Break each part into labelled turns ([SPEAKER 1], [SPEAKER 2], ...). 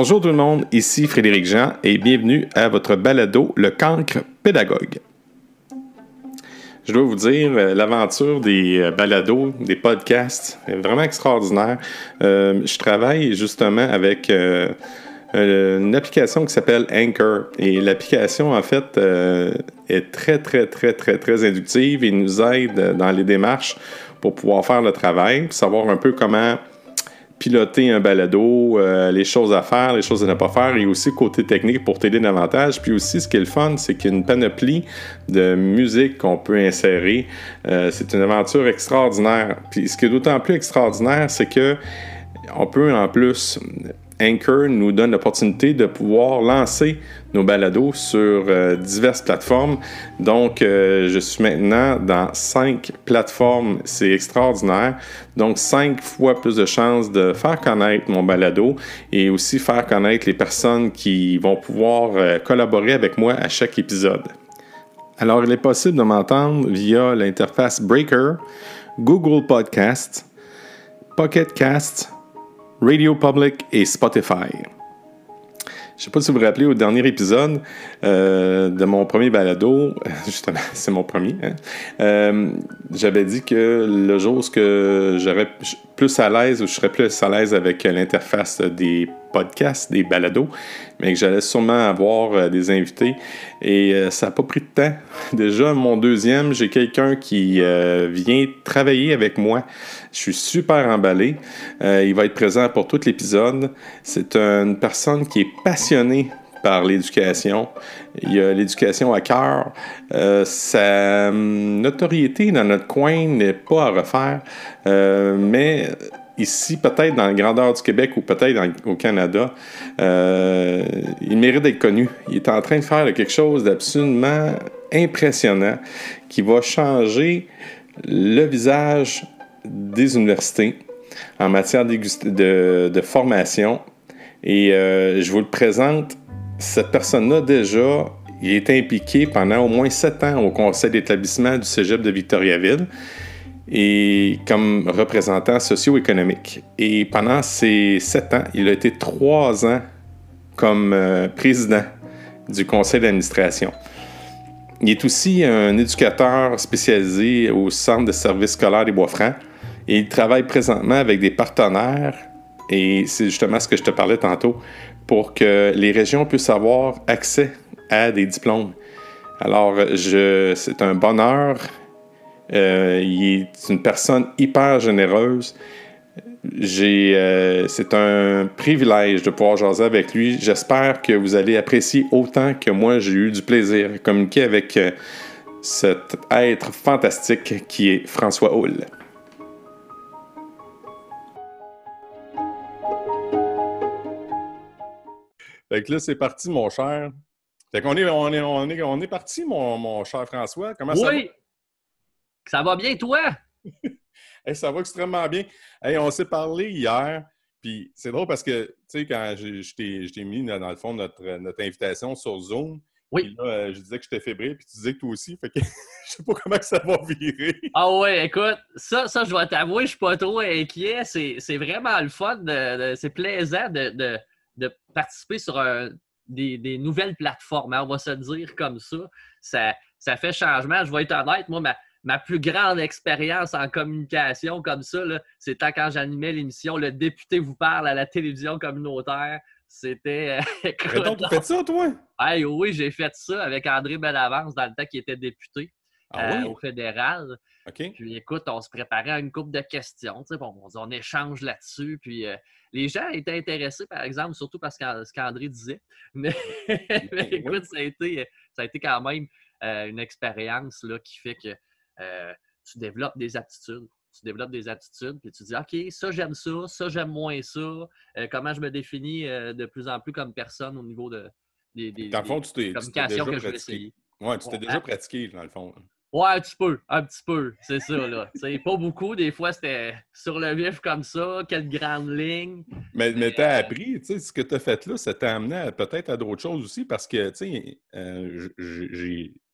[SPEAKER 1] Bonjour tout le monde, ici Frédéric Jean et bienvenue à votre balado Le cancre pédagogue. Je dois vous dire, euh, l'aventure des euh, balados, des podcasts est vraiment extraordinaire. Euh, je travaille justement avec une application qui s'appelle Anchor. Et l'application, en fait, est très, très, très, très, très inductive et nous aide dans les démarches pour pouvoir faire le travail, savoir un peu comment piloter un balado, euh, les choses à faire, les choses à ne pas faire, et aussi côté technique pour t'aider davantage. Puis aussi, ce qui est le fun, c'est qu'il une panoplie de musique qu'on peut insérer. Euh, c'est une aventure extraordinaire. Puis ce qui est d'autant plus extraordinaire, c'est que on peut en plus Anchor nous donne l'opportunité de pouvoir lancer nos balados sur euh, diverses plateformes. Donc, euh, je suis maintenant dans cinq plateformes. C'est extraordinaire. Donc, cinq fois plus de chances de faire connaître mon balado et aussi faire connaître les personnes qui vont pouvoir euh, collaborer avec moi à chaque épisode. Alors, il est possible de m'entendre via l'interface Breaker, Google Podcast, Pocket Cast, Radio Public et Spotify. Je ne sais pas si vous vous rappelez au dernier épisode euh, de mon premier balado, justement, c'est mon premier, hein, euh, j'avais dit que le jour où j'aurais plus à l'aise ou je serais plus à l'aise avec l'interface des podcasts, des balados, mais que j'allais sûrement avoir euh, des invités. Et euh, ça n'a pas pris de temps. Déjà, mon deuxième, j'ai quelqu'un qui euh, vient travailler avec moi. Je suis super emballé. il va être présent pour tout l'épisode. C'est une personne qui est passionnée par l'éducation. Il a l'éducation à cœur. sa hum, notoriété dans notre coin n'est pas à refaire, mais ici, peut-être dans la grandeur du Québec ou peut-être au Canada, euh, il mérite d'être connu. Il est en train de faire quelque chose d'absolument impressionnant qui va changer le visage des universités en matière de, formation. Et euh, je vous le présente, cette personne-là déjà, il est impliqué pendant au moins sept ans au conseil d'établissement du Cégep de Victoriaville et comme représentant socio-économique. Et pendant ces sept ans, il a été trois ans comme euh, président du conseil d'administration. Il est aussi un éducateur spécialisé au Centre de services scolaires des Bois-Francs et il travaille présentement avec des partenaires, et c'est justement ce que je te parlais tantôt, pour que les régions puissent avoir accès à des diplômes. Alors, c'est un bonheur euh, il est une personne hyper généreuse. Euh, c'est un privilège de pouvoir jaser avec lui. J'espère que vous allez apprécier autant que moi j'ai eu du plaisir à communiquer avec euh, cet être fantastique qui est François Hull. Fait que là, c'est parti, mon cher. Fait qu'on est, on est, on est, on est parti, mon, mon, cher François.
[SPEAKER 2] Comment ça va? Ça va bien, toi?
[SPEAKER 1] ça va extrêmement bien. on s'est parlé hier, puis c'est drôle parce que, tu sais, quand je, t'ai mis, dans le fond, notre, notre invitation sur Zoom, oui. là, je disais que j'étais fébrile, puis tu disais que toi aussi. Fait que je sais pas comment ça va virer.
[SPEAKER 2] Ah ouais, écoute, ça, ça je dois t'avouer, je suis pas trop inquiet. C'est vraiment le fun. c'est plaisant de, participer sur des, nouvelles plateformes. Hein, on va se dire comme ça. ça. Ça fait changement. Je vais être honnête, moi, ma, ma plus grande expérience en communication comme ça, c'était quand j'animais l'émission Le député vous parle à la télévision communautaire. C'était.
[SPEAKER 1] Euh, tu fait ça, toi?
[SPEAKER 2] oui, j'ai fait ça avec André Bellavance dans le temps qu'il était député ah euh, au fédéral. Puis écoute, on se préparait à une coupe de questions. on, échange là-dessus. Puis euh, les gens étaient intéressés, par exemple, surtout parce que ce qu'André disait. Mais, écoute, ça a, été, ça a été quand même une expérience qui fait que euh, tu développes des aptitudes. Tu développes des attitudes, puis tu dis, OK, ça, j'aime ça, ça, j'aime moins ça. Euh, comment je me définis euh, de plus en plus comme personne au niveau de, des, des,
[SPEAKER 1] dans le fond, tu t'es, communications que je vais essayer. Ouais, tu t'es déjà hein? pratiqué, dans le fond.
[SPEAKER 2] Ouais, un petit peu, un petit peu, c'est ça, là. c'est pas beaucoup, des fois, c'était sur le vif comme ça, quelques grandes lignes.
[SPEAKER 1] Mais, mais tu as appris, tu sais, ce que tu as fait là, ça t'a amené peut-être à d'autres choses aussi, parce que, tu sais,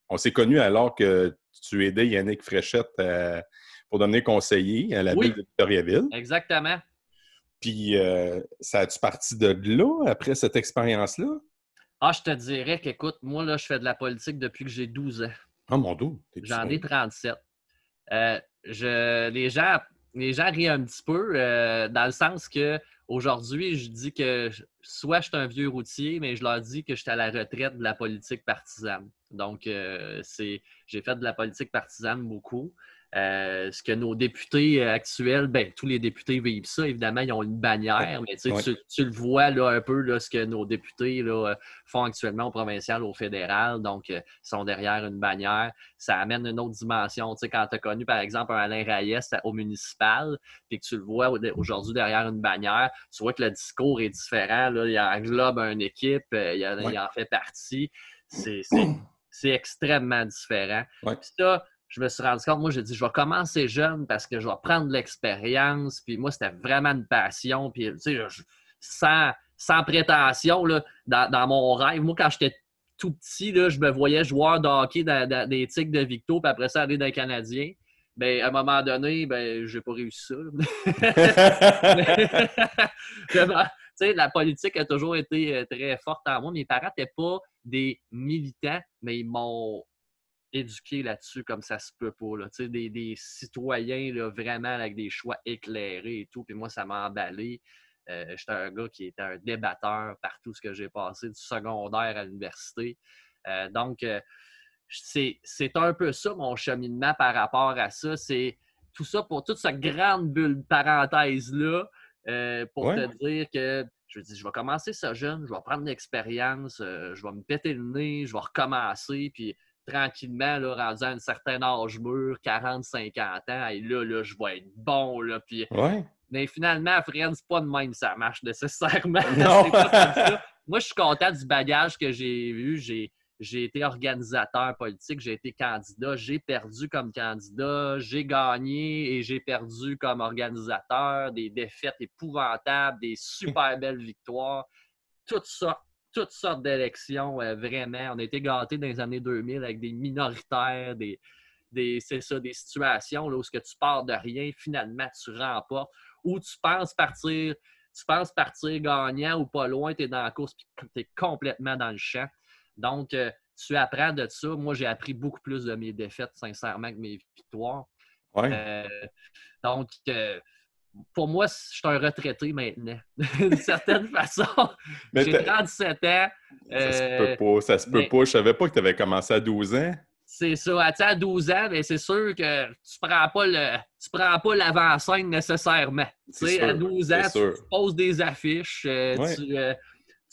[SPEAKER 1] on s'est connus alors que tu aidais Yannick Fréchette pour donner conseiller à la ville de Victoriaville.
[SPEAKER 2] Exactement.
[SPEAKER 3] Puis, euh, ça a-tu parti de là, après cette expérience-là?
[SPEAKER 2] Ah, je te dirais qu'écoute, moi, là, je fais de la politique depuis que j'ai 12 ans.
[SPEAKER 3] Ah, mon dos!
[SPEAKER 2] J'en ai 37. Euh, je, les, gens, les gens rient un petit peu euh, dans le sens que aujourd'hui, je dis que soit je suis un vieux routier, mais je leur dis que je suis à la retraite de la politique partisane. Donc, euh, c'est, j'ai fait de la politique partisane beaucoup. Euh, ce que nos députés euh, actuels, ben, tous les députés vivent ça. Évidemment, ils ont une bannière, mais tu, le vois là, un peu là, ce que nos députés là, euh, font actuellement au provincial, au fédéral. Donc, ils sont derrière une bannière. Ça amène une autre dimension. Tu sais, quand tu as connu, par exemple, un Alain Reyes au municipal, puis que tu le vois aujourd'hui derrière une bannière, tu vois que le discours est différent. Là. Il englobe une équipe, il, en fait partie. C'est extrêmement différent. ça, je me suis rendu compte, moi, j'ai dit, je vais commencer jeune parce que je vais prendre l'expérience. Puis moi, c'était vraiment une passion. Puis, tu sais, sans, sans, prétention, là, dans, mon rêve, moi, quand j'étais tout petit, là, je me voyais joueur de hockey dans, des Tigres de Victo, puis après ça, aller dans les Canadiens. Ben, à un moment donné, ben, j'ai pas réussi ça. la politique a toujours été euh, très forte en moi. Mes parents n'étaient pas des militants, mais ils m'ont éduquer là-dessus comme ça se peut pas. Là. Des, des citoyens là, vraiment avec des choix éclairés et tout. Puis moi, ça m'a emballé. Euh, j'étais un gars qui était un débatteur partout ce que j'ai passé, du secondaire à l'université. Euh, donc, euh, c'est un peu ça mon cheminement par rapport à ça. C'est tout ça pour toute cette grande bulle parenthèse-là pour te dire que je dis, je vais commencer ça jeune, je vais prendre l'expérience, je vais me péter le nez, je vais recommencer, puis tranquillement, là, rendu à un certain âge mûr, 40, 50 ans, et là, là, je vais être bon, là, puis... Mais finalement, Fred, c'est pas de même ça marche nécessairement. Moi, je suis content du bagage que j'ai eu. J'ai, j'ai été organisateur politique, j'ai été candidat, j'ai perdu comme candidat, j'ai gagné et j'ai perdu comme organisateur, des défaites épouvantables, des super belles victoires, tout ça toutes sortes d'élections, euh, vraiment. On a été gâtés dans les années 2000 avec des minoritaires, des, des, c'est ça, des situations là, où ce que tu pars de rien, finalement, tu remportes, ou tu penses partir, tu penses partir gagnant ou pas loin, tu es dans la course puis tu es complètement dans le champ. Donc, euh, tu apprends de ça. Moi, j'ai appris beaucoup plus de mes défaites, sincèrement, que mes victoires.
[SPEAKER 3] Ouais. Euh,
[SPEAKER 2] donc, pour moi, je suis un retraité maintenant, d'une certaine façon. J'ai 37 ans.
[SPEAKER 3] ça se peut euh, pas, ça se peut pas. Je savais pas que tu avais commencé à 12 ans.
[SPEAKER 2] C'est ça. À 12 ans, mais c'est sûr que tu prends pas le tu prends pas l'avant-scène nécessairement. à 12 ans, tu, poses des affiches, euh, euh,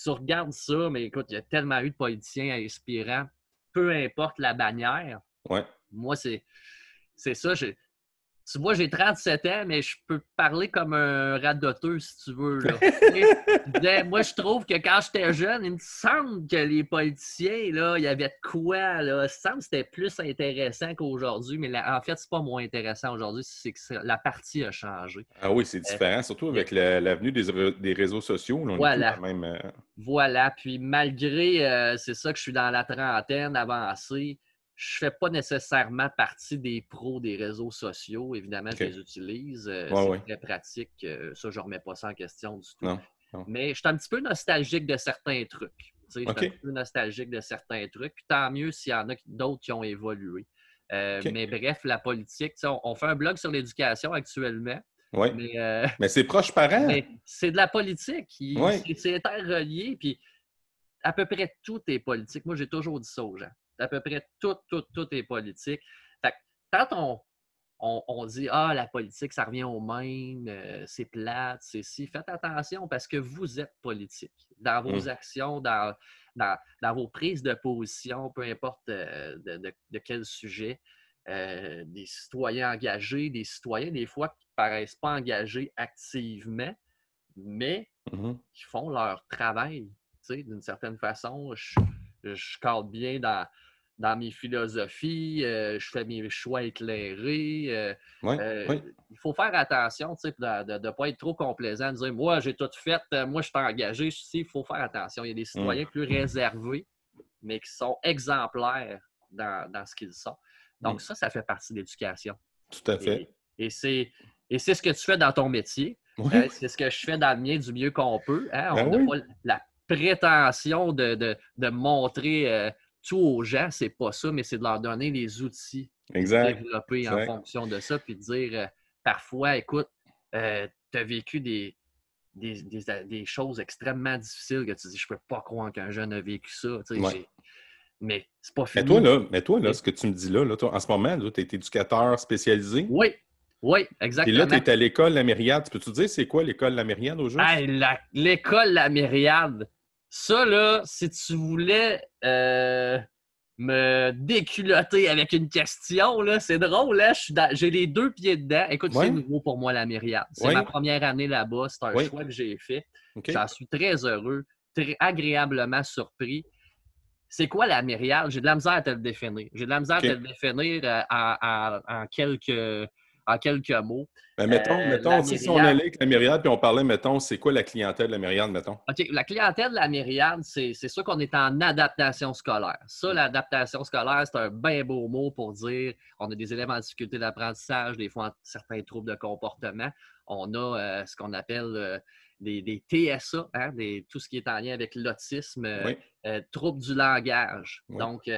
[SPEAKER 2] tu, regardes ça, mais écoute, il y a tellement eu de politiciens inspirants, peu importe la bannière.
[SPEAKER 3] Ouais.
[SPEAKER 2] Moi, c'est c'est ça. Tu vois, j'ai 37 ans, mais je peux parler comme un radoteux, si tu veux. moi, je trouve que quand j'étais jeune, il me semble que les politiciens, là, il y avait de quoi. Là. Il me semble que c'était plus intéressant qu'aujourd'hui, mais en fait, c'est pas moins intéressant aujourd'hui, c'est que la partie a changé.
[SPEAKER 3] Ah oui, c'est euh, différent, surtout avec l'avenue des, réseaux sociaux.
[SPEAKER 2] voilà.
[SPEAKER 3] même, euh,
[SPEAKER 2] Voilà. Puis malgré, euh, c'est ça que je suis dans la trentaine avancée, je fais pas nécessairement partie des pros des réseaux sociaux. Évidemment, je les utilise. Euh, c'est très pratique. Euh, ça, je ne remets pas ça en question du tout. Mais je suis un petit peu nostalgique de certains trucs. Je suis un petit peu nostalgique de certains trucs. Puis tant mieux s'il y en a d'autres qui ont évolué. Euh, mais bref, la politique, on, fait un blog sur l'éducation actuellement.
[SPEAKER 3] Oui. Mais, c'est proche parent.
[SPEAKER 2] C'est de la politique. C'est interrelié. Puis à peu près tout est politique. Moi, j'ai toujours dit ça aux gens à peu près tout, tout, tout est politique. quand on, on, dit Ah, la politique, ça revient au même, euh, c'est plate, c'est si, faites attention parce que vous êtes politique. Dans vos mmh. actions, dans, dans, vos prises de position, peu importe euh, de, quel sujet, euh, des citoyens engagés, des citoyens, des fois, qui ne paraissent pas engagés activement, mais mmh qui font leur travail. D'une certaine façon, je, je cadre bien dans, dans mes philosophies, euh, je fais mes choix éclairés. Euh, euh, il faut faire attention de ne pas être trop complaisant, de dire Moi, j'ai tout fait, moi, je suis engagé. Il faut faire attention. Il y a des mmh. citoyens plus réservés, mais qui sont exemplaires dans, ce qu'ils sont. Donc, mmh. ça, ça fait partie de l'éducation.
[SPEAKER 3] Tout à fait.
[SPEAKER 2] Et, et c'est ce que tu fais dans ton métier. C'est ce que je fais dans le mien du mieux qu'on peut. Hein. Ben On n'a pas la prétention de, montrer euh, tout aux gens, c'est pas ça, mais c'est de leur donner les outils
[SPEAKER 3] exact.
[SPEAKER 2] développer en fonction de ça, puis de dire euh, parfois, écoute, tu as vécu des, des, choses extrêmement difficiles que tu dis, je peux pas croire qu'un jeune a vécu ça. Mais c'est pas fini.
[SPEAKER 3] Mais toi, là, mais toi, là ce que tu me dis là, là toi, en ce moment, tu es éducateur spécialisé?
[SPEAKER 2] Oui, oui, exactement.
[SPEAKER 3] Et là, tu es à l'école La Myriade. Peux-tu dire c'est quoi l'école La Myriade au jour?
[SPEAKER 2] l'école La Myriade. Ça, là, si tu voulais euh, me déculotter avec une question, là, c'est drôle, là. J'ai les deux pieds dedans. Écoute, c'est nouveau pour moi, La Myriade. C'est ma première année là-bas. C'est un choix que j'ai fait. J'en suis très heureux, très agréablement surpris. C'est quoi la myriade? J'ai de la misère à te le définir. J'ai de la misère à te le définir euh, en quelques en quelques mots.
[SPEAKER 3] Ben, mettons, euh, mettons si on allait avec la myriade, puis on parlait, mettons, c'est quoi la clientèle de la myriade, mettons?
[SPEAKER 2] OK, la clientèle de la myriade, c'est sûr qu'on est en adaptation scolaire. Ça, l'adaptation scolaire, c'est un bien beau mot pour dire on a des élèves en difficulté d'apprentissage, des fois certains troubles de comportement. On a euh, ce qu'on appelle euh, des, TSA, hein, tout ce qui est en lien avec l'autisme, troubles du langage. Donc,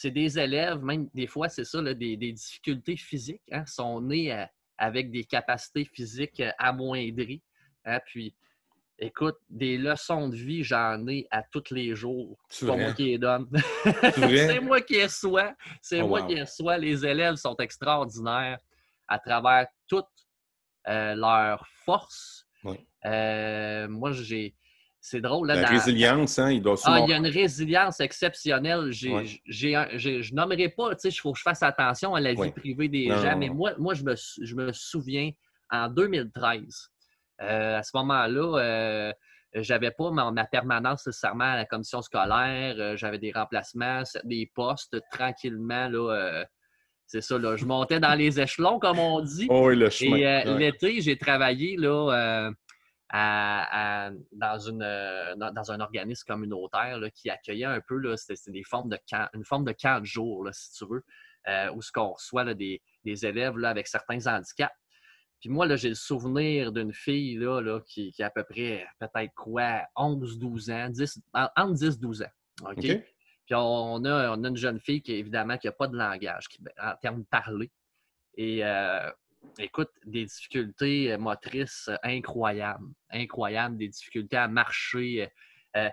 [SPEAKER 2] c'est des élèves, même des fois, c'est ça, des, difficultés physiques, hein, sont nés euh, avec des capacités physiques euh, amoindries. Hein, puis, écoute, des leçons de vie, j'en ai à tous les jours. C'est moi qui les donne. c'est moi qui les reçois. C'est oh, moi qui les reçois. Les élèves sont extraordinaires à travers toutes euh, leurs forces. moi, j'ai c'est drôle. Là,
[SPEAKER 3] la résilience, hein, il doit
[SPEAKER 2] Ah, il y a une résilience exceptionnelle. J'ai, je nommerai pas, tu sais, il faut que je fasse attention à la vie privée des gens, mais moi, moi je, me, je me souviens, en 2013, euh, à ce moment-là, euh, j'avais pas ma, permanence nécessairement à la commission scolaire, euh, j'avais des remplacements, des postes tranquillement, là. Euh, c'est ça, là. Je montais dans les échelons, comme on dit.
[SPEAKER 3] Oh, le chemin.
[SPEAKER 2] Et l'été, j'ai travaillé là, dans, une, euh, dans, un organisme communautaire qui accueillait un peu, c'était des formes de une forme de camp de jour, si tu veux, euh, où ce qu'on reçoit des, élèves avec certains handicaps. Puis moi, j'ai le souvenir d'une fille là, qui, a à peu près, peut-être quoi, 11-12 ans, 10, entre 10-12 ans. OK? Puis on a, on a, une jeune fille qui, évidemment, qui n'a pas de langage qui, en termes de parler. Et euh, écoute, des difficultés euh, motrices euh, incroyables. Incroyables, des difficultés à marcher. Euh,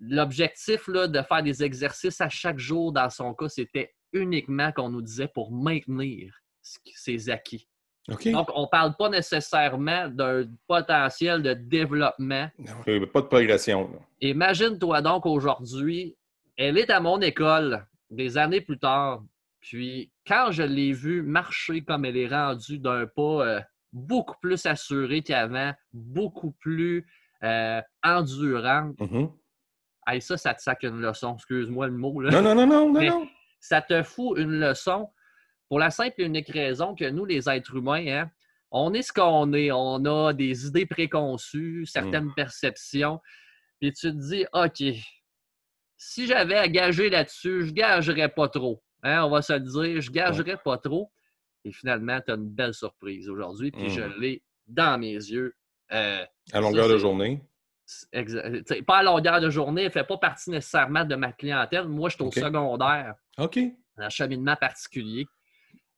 [SPEAKER 2] l'objectif de faire des exercices à chaque jour, dans son cas, c'était uniquement qu'on nous disait pour maintenir ses acquis. Donc, on ne parle pas nécessairement d'un potentiel de développement.
[SPEAKER 3] Non, pas de progression.
[SPEAKER 2] Imagine-toi donc aujourd'hui, elle est à mon école des années plus tard. Puis, quand je l'ai vue marcher comme elle est rendue d'un pas euh, beaucoup plus assuré qu'avant, beaucoup plus euh, endurant, mm-hmm. ça, ça te sac une leçon. Excuse-moi le mot.
[SPEAKER 3] Non, non, non, non, non,
[SPEAKER 2] Ça te fout une leçon pour la simple et unique raison que nous, les êtres humains, hein, on est ce qu'on est. On a des idées préconçues, certaines mm. perceptions. Puis tu te dis, OK, si j'avais à gager là-dessus, je ne gagerais pas trop. Hein, on va se le dire, je ne gagerais pas trop. Et finalement, tu as une belle surprise aujourd'hui, puis je mmh. l'ai dans mes yeux.
[SPEAKER 3] Euh, à longueur de journée?
[SPEAKER 2] pas à longueur de journée, elle ne fait pas partie nécessairement de ma clientèle. Moi, je suis au secondaire.
[SPEAKER 3] OK.
[SPEAKER 2] Un cheminement particulier.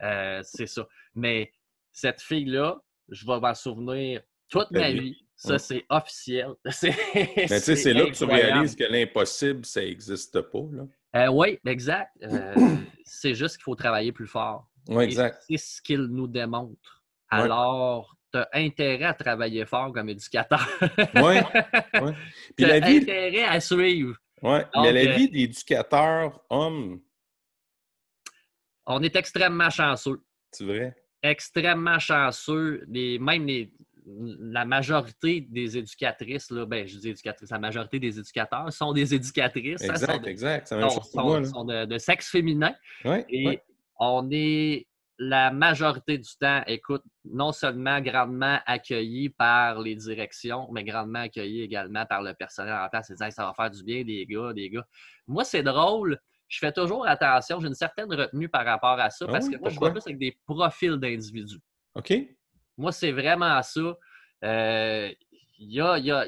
[SPEAKER 2] Euh, c'est ça. Mais cette fille-là, je vais m'en souvenir toute ma vie. Ça, c'est officiel.
[SPEAKER 3] Mais tu sais, c'est là que tu réalises que l'impossible, ça n'existe pas. Là.
[SPEAKER 2] Euh, oui, exact. Euh, c'est juste qu'il faut travailler plus fort.
[SPEAKER 3] Oui, exact.
[SPEAKER 2] C'est ce qu'il nous démontre. Alors, tu as intérêt à travailler fort comme éducateur.
[SPEAKER 3] oui.
[SPEAKER 2] Tu as intérêt à suivre.
[SPEAKER 3] Oui, mais la euh, vie d'éducateur homme.
[SPEAKER 2] On est extrêmement chanceux.
[SPEAKER 3] C'est vrai?
[SPEAKER 2] Extrêmement chanceux. Les, même les, la majorité des éducatrices, là, ben, je dis éducatrices, la majorité des éducateurs sont des éducatrices.
[SPEAKER 3] Hein, exact, exact.
[SPEAKER 2] C'est sont, de, sexe féminin. et on est la majorité du temps, écoute, non seulement grandement accueillis par les directions, mais grandement accueillis également par le personnel en place. Ça va faire du bien, des gars, des gars. Moi, c'est drôle. Je fais toujours attention. J'ai une certaine retenue par rapport à ça ah parce que moi, je vois plus avec des profils d'individus.
[SPEAKER 3] OK.
[SPEAKER 2] Moi, c'est vraiment ça. il y a,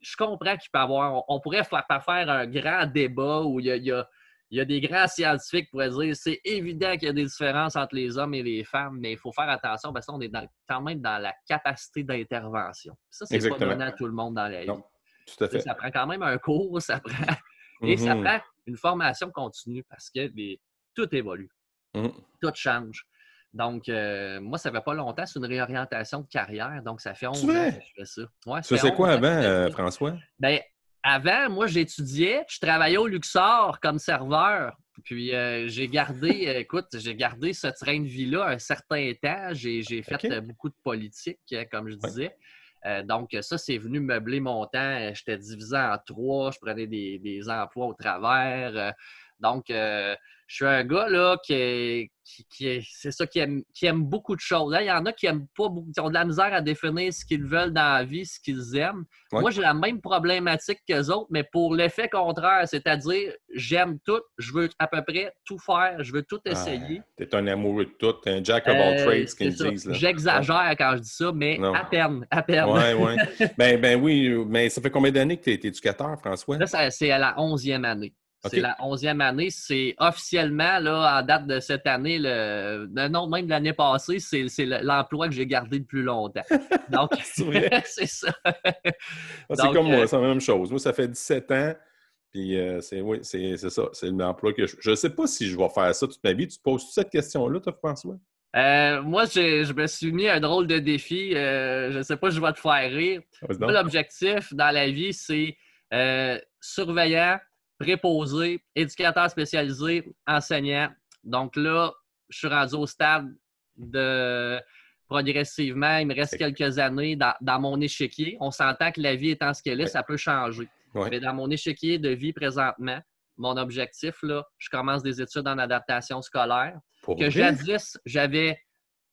[SPEAKER 2] je comprends qu'il peut y avoir, on, pourrait faire, faire un grand débat où il y a, il y a des grands scientifiques qui pourraient dire c'est évident qu'il y a des différences entre les hommes et les femmes, mais il faut faire attention parce qu'on est quand même dans la capacité d'intervention. Ça, c'est pas donné à tout le monde dans la vie.
[SPEAKER 3] tout à fait.
[SPEAKER 2] Ça prend quand même un cours, ça prend... et ça mm-hmm. prend une formation continue parce que tout évolue. Mm. Tout change. Donc, euh, moi, ça fait pas longtemps, c'est une réorientation de carrière. Donc, ça fait 11 ans que je fais ça.
[SPEAKER 3] Ouais, ça c'est quoi avant, euh, François?
[SPEAKER 2] Ben, avant, moi, j'étudiais, je travaillais au Luxor comme serveur. Puis euh, j'ai gardé, euh, écoute, j'ai gardé ce train de vie-là un certain temps. J'ai fait beaucoup de politique, comme je disais. donc, ça, c'est venu meubler mon temps. J'étais divisé en trois. Je prenais des, des emplois au travers. donc, je suis un gars là, qui, qui, c'est ça, qui aime, qui aime beaucoup de choses. Là, il y en a qui aiment pas beaucoup, qui ont de la misère à définir ce qu'ils veulent dans la vie, ce qu'ils aiment. Moi, j'ai la même problématique qu'eux autres, mais pour l'effet contraire, c'est-à-dire j'aime tout, je veux à peu près tout faire, je veux tout ah, essayer.
[SPEAKER 3] tu es un amoureux de tout, un jack of all euh, trades, qu'ils disent.
[SPEAKER 2] J'exagère quand je dis ça, mais à peine, à peine.
[SPEAKER 3] Oui, oui. ben, ben oui, mais ça fait combien d'années que tu es éducateur, François?
[SPEAKER 2] Là, c'est à la onzième année. C'est la onzième année. C'est officiellement, là, en date de cette année, le, non, même l'année passée, c'est l'emploi que j'ai gardé le plus longtemps. Donc, c'est ça. Ah,
[SPEAKER 3] c'est comme moi, euh, c'est la même chose. Moi, ça fait 17 ans. Puis euh, c'est oui, c'est ça. C'est l'emploi que je. ne sais pas si je vais faire ça toute ma vie. Tu te poses cette question-là, toi, François?
[SPEAKER 2] Euh, moi, je me suis mis un drôle de défi. je ne sais pas, je vais te faire rire. L'objectif dans la vie, c'est surveillant préposé, éducateur spécialisé, enseignant. Donc là, je suis rendu au stade de progressivement, il me reste quelques années dans, mon échiquier. On s'entend que la vie étant ce qu'elle est, ça peut changer. Mais dans mon échiquier de vie présentement, mon objectif, là, je commence des études en adaptation scolaire. que jadis, j'avais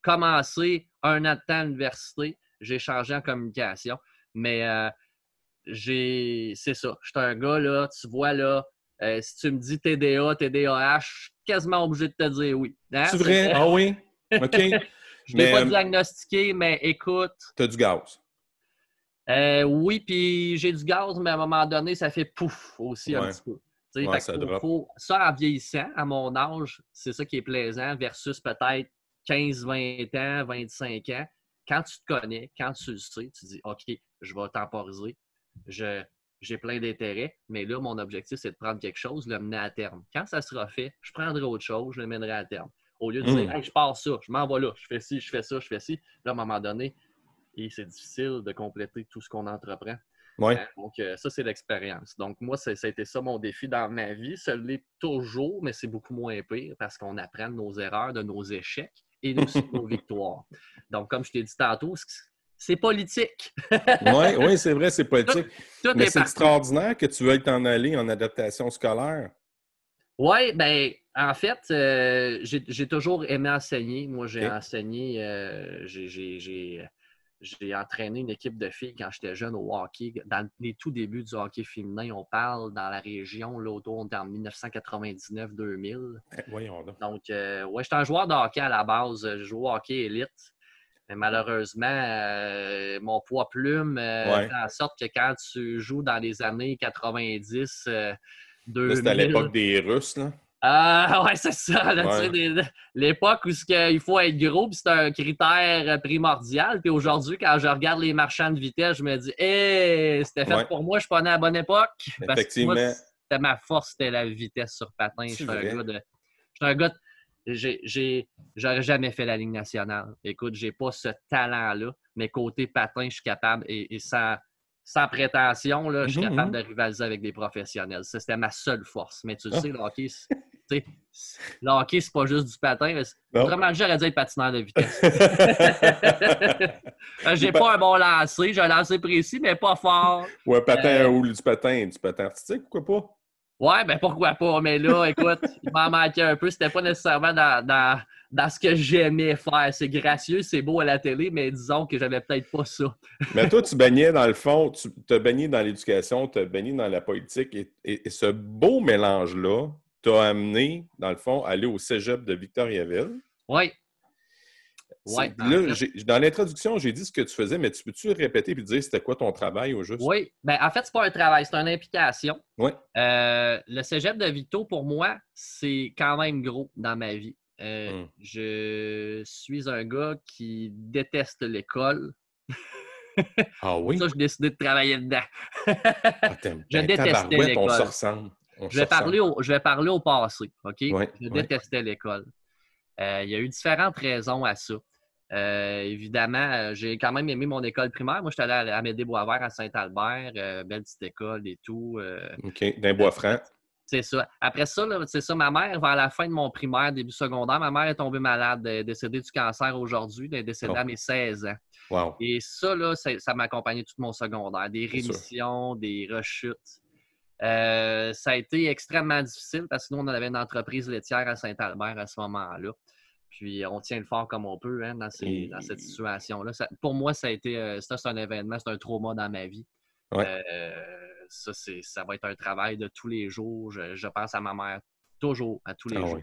[SPEAKER 2] commencé un an de temps à l'université. J'ai changé en communication. Mais euh, j'ai. C'est ça. Je suis un gars, là, tu vois, là, euh, si tu me dis TDA, TDAH, je suis quasiment obligé de te dire oui.
[SPEAKER 3] Hein? C'est vrai? Ah oui? OK.
[SPEAKER 2] je ne l'ai pas euh, diagnostiqué, mais écoute.
[SPEAKER 3] Tu as du gaz?
[SPEAKER 2] Euh, oui, puis j'ai du gaz, mais à un moment donné, ça fait pouf aussi un petit peu. ça, ça, en vieillissant, à mon âge, c'est ça qui est plaisant, versus peut-être 15, 20 ans, 25 ans. Quand tu te connais, quand tu le sais, tu dis OK, je vais temporiser, j'ai plein d'intérêts, mais là, mon objectif, c'est de prendre quelque chose, le mener à terme. Quand ça sera fait, je prendrai autre chose, je le mènerai à terme. Au lieu de dire, hmm. je pars ça, je m'en vais là, je fais ci, je fais ça, je fais ci. Là, à un moment donné, c'est difficile de compléter tout ce qu'on entreprend.
[SPEAKER 3] Ouais. Hein,
[SPEAKER 2] donc, euh, ça, c'est l'expérience. Donc, moi, ça, a été ça mon défi dans ma vie. Ça l'est toujours, mais c'est beaucoup moins pire parce qu'on apprend de nos erreurs, de nos échecs et de nos victoires. Donc, comme je t'ai dit tantôt, c'est politique.
[SPEAKER 3] oui, oui, c'est vrai, c'est politique. Mais c'est extraordinaire que tu veuilles t'en aller en adaptation scolaire.
[SPEAKER 2] Oui, bien, en fait, euh, j'ai toujours aimé enseigner. Moi, j'ai enseigné, euh, j'ai entraîné une équipe de filles quand j'étais jeune au hockey. Dans les tout débuts du hockey féminin, on parle dans la région, là, autour en 1999-2000.
[SPEAKER 3] Eh, voyons donc.
[SPEAKER 2] Donc, euh, ouais, j'étais un joueur de hockey à la base. Je jouais au hockey élite. Mais malheureusement, euh, mon poids plume euh, fait en sorte que quand tu joues dans les années 90, euh, 2000...
[SPEAKER 3] C'était à l'époque des Russes, là?
[SPEAKER 2] Ah, ouais, c'est ça. L'époque où il faut être gros, c'est un critère primordial. Puis aujourd'hui, quand je regarde les marchands de vitesse, je me dis, hé, c'était fait pour moi, je suis pas né à la bonne époque.
[SPEAKER 3] Effectivement.
[SPEAKER 2] c'était ma force, c'était la vitesse sur patin. Je suis un gars de. Je un gars de j'aurais jamais fait la Ligue nationale. Écoute, j'ai pas ce talent-là, mais côté patin, je suis capable, et, sans, sans, prétention, là, je suis mhm, capable de rivaliser avec des professionnels. C'était ma seule force. Mais tu le ah. sais, le hockey, le hockey, c'est pas juste du patin. Mais vraiment, j'aurais dû être patineur de vitesse. j'ai pas un bon lancer, j'ai un lancer précis, mais pas fort.
[SPEAKER 3] Ou un patin euh, ou du patin, du patin artistique, pourquoi pas?
[SPEAKER 2] Ouais, ben pourquoi pas? Mais là, écoute, il m'en manquait un peu. C'était pas nécessairement dans, dans, dans ce que j'aimais faire. C'est gracieux, c'est beau à la télé, mais disons que j'avais peut-être pas ça.
[SPEAKER 3] mais toi, tu baignais dans le fond, tu as baigné dans l'éducation, tu as baigné dans la politique. Et, ce beau mélange-là t'a amené, dans le fond, à aller au cégep de Victoriaville.
[SPEAKER 2] Oui.
[SPEAKER 3] Ouais, là, dans l'introduction, j'ai dit ce que tu faisais, mais tu peux-tu répéter et dire c'était quoi ton travail au juste?
[SPEAKER 2] Oui, ben, en fait, c'est pas un travail, c'est une implication.
[SPEAKER 3] Oui.
[SPEAKER 2] Euh, le cégep de Vito, pour moi, c'est quand même gros dans ma vie. Euh, hmm. Je suis un gars qui déteste l'école.
[SPEAKER 3] ah oui?
[SPEAKER 2] Ça, j'ai décidé de travailler dedans. Ah, je détestais l'école. Je vais, parler au, je vais parler au passé, OK? je détestais l'école. Euh, il y a eu différentes raisons à ça. Euh, évidemment, j'ai quand même aimé mon école primaire. Moi, j'étais allé à Amédée Boisvert à Saint-Albert, belle petite école et tout.
[SPEAKER 3] OK, d'un bois franc.
[SPEAKER 2] C'est ça. Après ça, c'est ça, ma mère, vers la fin de mon primaire, début secondaire, ma mère est tombée malade, elle est décédée du cancer aujourd'hui, elle est décédée à mes 16 ans.
[SPEAKER 3] Wow.
[SPEAKER 2] Et ça, là, ça m'a accompagné tout mon secondaire. Des rémissions, des rechutes. Euh, ça a été extrêmement difficile parce que nous, on avait une entreprise laitière à Saint-Albert à ce moment-là. Puis on tient le fort comme on peut hein, dans, cette situation-là. Pour moi, ça a été euh, ça, c'est un événement, c'est un trauma dans ma vie.
[SPEAKER 3] Ouais.
[SPEAKER 2] Euh, ça, ça va être un travail de tous les jours. Je, pense à ma mère toujours, à tous les ah jours.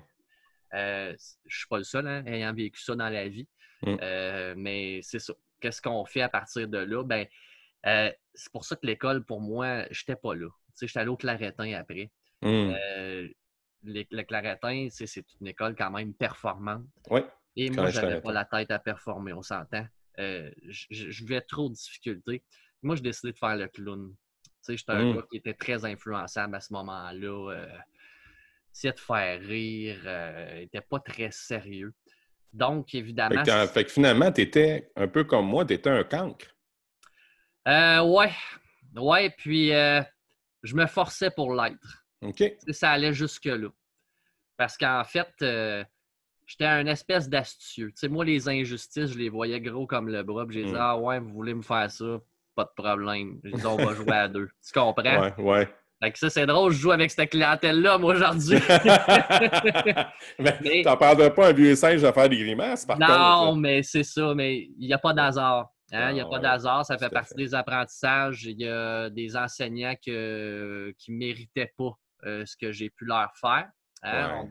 [SPEAKER 2] Euh, je ne suis pas le seul hein, ayant vécu ça dans la vie. Mm. Euh, mais c'est ça. Qu'est-ce qu'on fait à partir de là? Ben, c'est pour ça que l'école, pour moi, je n'étais pas là. J'étais allé au Claretin après.
[SPEAKER 3] Mm.
[SPEAKER 2] Le Claretin, c'est une école quand même performante.
[SPEAKER 3] Oui.
[SPEAKER 2] Et moi, je n'avais pas la tête à performer, on s'entend. je vais trop de difficultés. Moi, j'ai décidé de faire le clown sais, j'étais un mmh. gars qui était très influençable à ce moment-là. Euh, essayait de faire rire, euh, n'était pas très sérieux. Donc, évidemment.
[SPEAKER 3] Fait que, finalement, tu étais un peu comme moi, tu étais un cancre.
[SPEAKER 2] Euh, ouais. Ouais, puis euh, je me forçais pour l'être.
[SPEAKER 3] OK.
[SPEAKER 2] Ça allait jusque-là. Parce qu'en fait, j'étais un espèce d'astucieux. Tu sais, moi, les injustices, je les voyais gros comme le bras. J'ai dit, mmh. ah ouais, vous voulez me faire ça, pas de problème. Ils on va jouer à deux. Tu comprends?
[SPEAKER 3] Ouais, ouais.
[SPEAKER 2] Fait que ça, c'est drôle, je joue avec cette clientèle-là, moi, aujourd'hui.
[SPEAKER 3] mais t'en parles pas un vieux singe à faire des grimaces, par
[SPEAKER 2] non,
[SPEAKER 3] contre.
[SPEAKER 2] Non, mais c'est ça, mais il n'y a pas d'hasard. Hein? Il n'y a pas d'hasard, ça fait partie des apprentissages. Il y a des enseignants qui ne méritaient pas euh, ce que j'ai pu leur faire. Hein?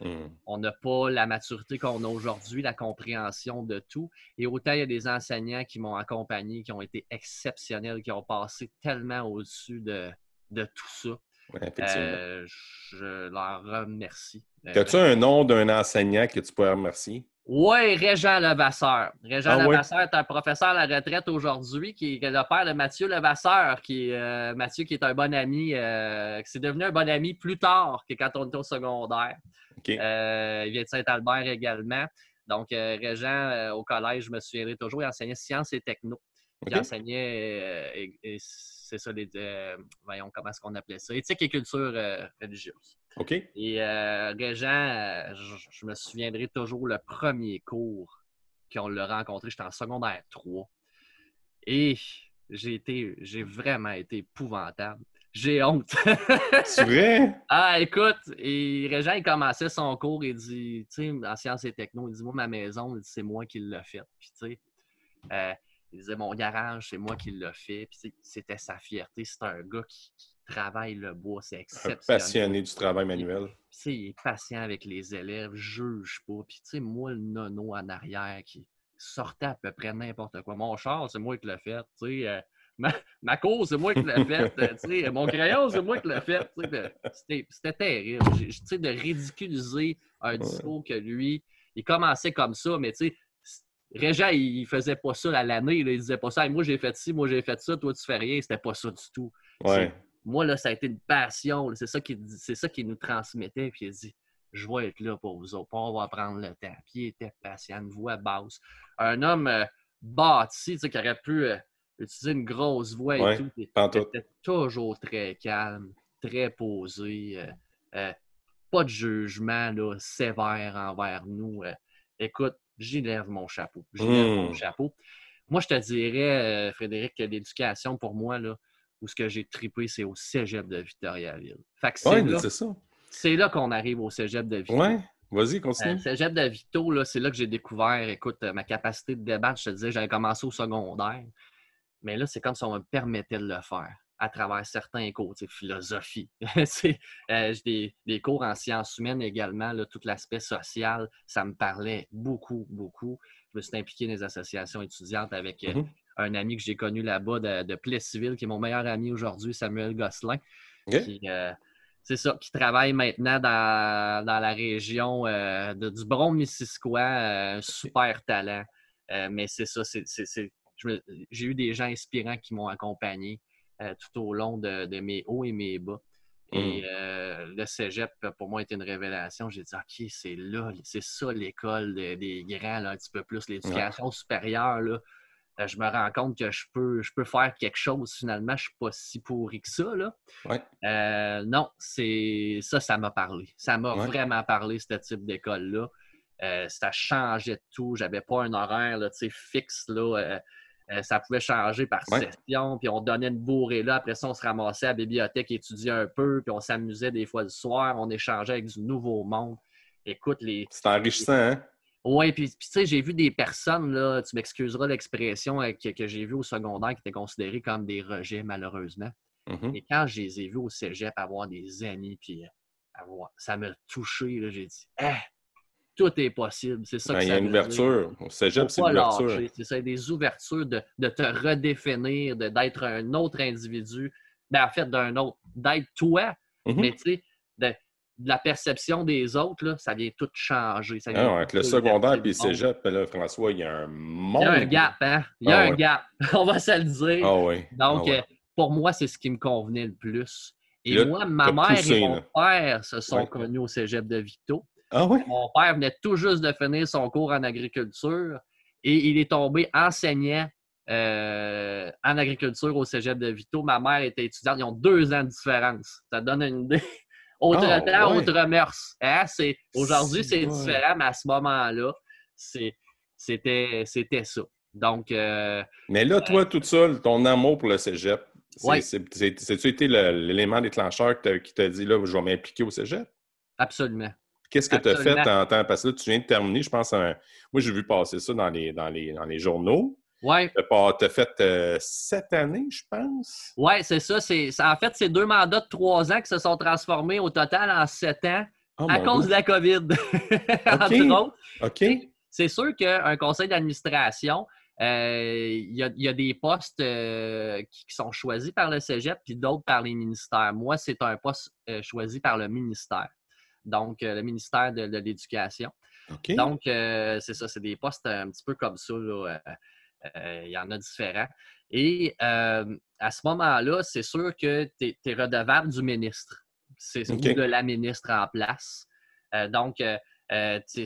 [SPEAKER 2] Hmm. On n'a pas la maturité qu'on a aujourd'hui, la compréhension de tout. Et autant il y a des enseignants qui m'ont accompagné, qui ont été exceptionnels, qui ont passé tellement au-dessus de, tout ça. Euh, je leur remercie.
[SPEAKER 3] Euh, As-tu un nom d'un enseignant que tu pourrais remercier?
[SPEAKER 2] Oui, Régent Levasseur. Régent ah Levasseur est un professeur à la retraite aujourd'hui, qui est le père de Mathieu Levasseur, qui euh, Mathieu qui est un bon ami, euh, qui s'est devenu un bon ami plus tard que quand on était au secondaire. Euh, il vient de Saint-Albert également. Donc, Régent, au collège, je me souviendrai toujours, il enseignait sciences et techno. Il enseignait, c'est ça, les, voyons, comment est-ce qu'on appelait ça? Éthique et culture religieuse.
[SPEAKER 3] OK.
[SPEAKER 2] Et euh, Régent, euh, je, me souviendrai toujours le premier cours qu'on l'a rencontré. J'étais en secondaire 3. Et j'ai été, j'ai vraiment été épouvantable. J'ai honte.
[SPEAKER 3] C'est vrai?
[SPEAKER 2] Ah, écoute, et Régent, il commençait son cours, il dit, tu sais, en sciences et techno, il dit, moi, ma maison, c'est moi qui l'ai faite. Puis, tu sais, euh, il disait, mon garage, c'est moi qui l'ai fait. Puis, c'était sa fierté. C'est un gars qui travaille le bois, c'est exceptionnel.
[SPEAKER 3] passionné du travail manuel.
[SPEAKER 2] Il, il est patient avec les élèves, juge pas. Puis, tu sais, moi, le nono en arrière qui sortait à peu près n'importe quoi. Mon char, c'est moi qui l'ai fait. Tu sais, euh, ma, ma cause, c'est moi qui l'ai fait. tu sais, mon crayon, c'est moi qui l'ai fait. C'était terrible. Tu sais, de ridiculiser un discours que lui, il commençait comme ça, mais tu sais, Régent, il faisait pas ça à l'année. Il disait pas ça. moi, j'ai fait ci, moi, j'ai fait ça, toi, tu fais rien. C'était pas ça du tout.
[SPEAKER 3] Ouais.
[SPEAKER 2] Moi, là, ça a été une passion. C'est ça qui c'est ça qui nous transmettait. Puis il a dit Je vais être là pour vous autres. On va prendre le temps. Puis il était patient, une voix basse. Un homme euh, bâti, qui aurait pu euh, utiliser une grosse voix et tout. Il était toujours très calme, très posé. Euh, pas de jugement là, sévère envers nous. écoute, j'y lève mon chapeau. J'y lève mon mmh. chapeau. Moi, je te dirais, Frédéric, que l'éducation, pour moi, là, où ce que j'ai tripé, c'est au cégep de Victoriaville.
[SPEAKER 3] Fait c'est là, c'est ça.
[SPEAKER 2] C'est là qu'on arrive au cégep de Victo.
[SPEAKER 3] Ouais, vas-y, continue.
[SPEAKER 2] Le euh, cégep de Victo, c'est là que j'ai découvert, écoute, ma capacité de débattre. Je te disais, j'avais commencé au secondaire. Mais là, c'est comme si on me permettait de le faire. À travers certains cours, philosophie. euh, j'ai des, cours en sciences humaines également, là, tout l'aspect social, ça me parlait beaucoup, beaucoup. Je me suis impliqué dans les associations étudiantes avec euh, mm-hmm. un ami que j'ai connu là-bas de, de Plessisville, qui est mon meilleur ami aujourd'hui, Samuel Gosselin. Euh, c'est ça, qui travaille maintenant dans, la région de, du Bron-Missisquoi, un super talent. mais c'est ça, j'ai eu des gens inspirants qui m'ont accompagné. Euh, tout au long de, mes hauts et mes bas. Et hmm. euh, le cégep, pour moi, était une révélation. J'ai dit, OK, c'est là, c'est ça l'école des grands, là, un petit peu plus, l'éducation supérieure. Là. Euh, je me rends compte que je peux, je peux faire quelque chose finalement. Je ne suis pas si pourri que ça. Là. non, c'est ça, ça m'a parlé. Ça m'a vraiment parlé, ce type d'école-là. ça changeait tout. J'avais pas un horaire là, fixe. Là, euh, ça pouvait changer par session, puis on donnait une bourrée là. Après ça, on se ramassait à la bibliothèque, étudiait un peu, puis on s'amusait des fois le soir. On échangeait avec du nouveau monde. Écoute, les.
[SPEAKER 3] C'est enrichissant, hein?
[SPEAKER 2] Oui, puis, tu sais, j'ai vu des personnes, là, tu m'excuseras l'expression euh, que, j'ai vu au secondaire qui étaient considérées comme des rejets, malheureusement. Mm-hmm. Et quand je les ai vus au cégep avoir des amis, puis euh, avoir, ça m'a touché, j'ai dit, eh, tout est possible. C'est ça
[SPEAKER 3] ben,
[SPEAKER 2] que
[SPEAKER 3] Il y a une ouverture. Au cégep, c'est une ouverture.
[SPEAKER 2] C'est ça, des ouvertures de, te redéfinir, d'être un autre individu. Ben, en fait, d'un autre, d'être toi. Mm-hmm. Mais tu sais, de, la perception des autres, là, ça vient tout changer. Ça
[SPEAKER 3] ah, avec le secondaire et le cégep, là, François, il y a un monde.
[SPEAKER 2] Il y a un gap, hein? Il y a ah, un gap. On va se le dire.
[SPEAKER 3] Ah, oui.
[SPEAKER 2] Donc,
[SPEAKER 3] ah,
[SPEAKER 2] euh, pour moi, c'est ce qui me convenait le plus. Et moi, ma mère et mon père se sont connus au cégep de Victo.
[SPEAKER 3] Ah
[SPEAKER 2] Mon père venait tout juste de finir son cours en agriculture et il est tombé enseignant euh, en agriculture au cégep de Vito. Ma mère était étudiante. Ils ont deux ans de différence. Ça donne une idée. Autre ah, temps, autre mœurs. Hein? Aujourd'hui, c'est différent, mais à ce moment-là, c'était ça. Donc. Euh,
[SPEAKER 3] mais là, toi, tout seul, ton amour pour le cégep, c'est-tu été l'élément déclencheur qui t'a dit là, je vais m'impliquer au cégep?
[SPEAKER 2] Absolument.
[SPEAKER 3] Qu'est-ce que tu as fait en temps? Parce que là, tu viens de terminer, je pense, moi, j'ai vu passer ça dans les, dans les, dans les journaux.
[SPEAKER 2] Oui.
[SPEAKER 3] Tu as fait euh, sept années, je pense.
[SPEAKER 2] Oui, c'est ça. En fait, c'est deux mandats de trois ans qui se sont transformés au total en sept ans oh à cause de la COVID.
[SPEAKER 3] OK.
[SPEAKER 2] C'est sûr qu'un conseil d'administration, euh, il y, a des postes euh, qui, sont choisis par le cégep puis d'autres par les ministères. Moi, c'est un poste choisi par le ministère donc euh, le ministère de, l'Éducation. Donc, euh, c'est ça, c'est des postes un petit peu comme ça. Euh, il y en a différents. Et à ce moment-là, c'est sûr que tu es, redevable du ministre. C'est de la ministre en place. donc, euh, tu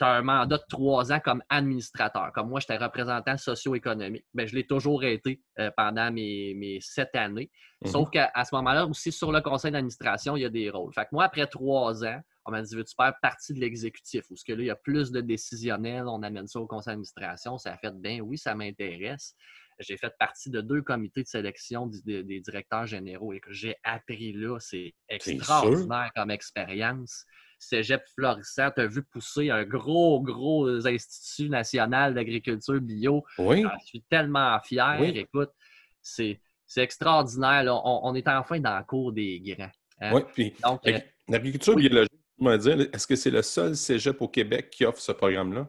[SPEAKER 2] as un mandat de trois ans comme administrateur. Comme moi, j'étais représentant socio-économique. mais ben, je l'ai toujours été euh, pendant mes, sept années. Mhm. Sauf qu'à ce moment-là, aussi sur le conseil d'administration, il y a des rôles. Fait que moi, après trois ans, on m'a dit Veux-tu faire partie de l'exécutif? Ou ce que là, il y a plus de décisionnels, on amène ça au conseil d'administration. Ça a fait bien, oui, ça m'intéresse. J'ai fait partie de deux comités de sélection des, directeurs généraux et que j'ai appris là. C'est extraordinaire comme expérience cégep florissant, tu as vu pousser un gros, gros institut national d'agriculture bio.
[SPEAKER 3] Oui.
[SPEAKER 2] Je suis tellement fier. Écoute, c'est extraordinaire. On, est enfin dans le cours des grands.
[SPEAKER 3] Hein. Oui, puis euh, l'agriculture biologique, est-ce que c'est le seul cégep au Québec qui offre ce programme-là?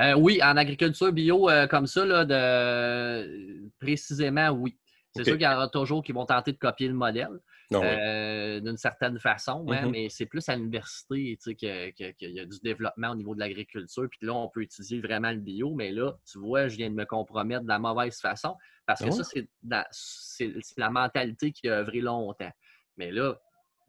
[SPEAKER 2] Euh, oui, en agriculture bio, euh, comme ça, là, de... précisément, oui. C'est sûr qu'il y aura toujours qui vont tenter de copier le modèle. Euh, d'une certaine façon, hein, mm-hmm. mais c'est plus à l'université qu'il y a du développement au niveau de l'agriculture. Puis là, on peut utiliser vraiment le bio, mais là, tu vois, je viens de me compromettre de la mauvaise façon parce que ah ça, c'est la mentalité qui a œuvré longtemps. Mais là,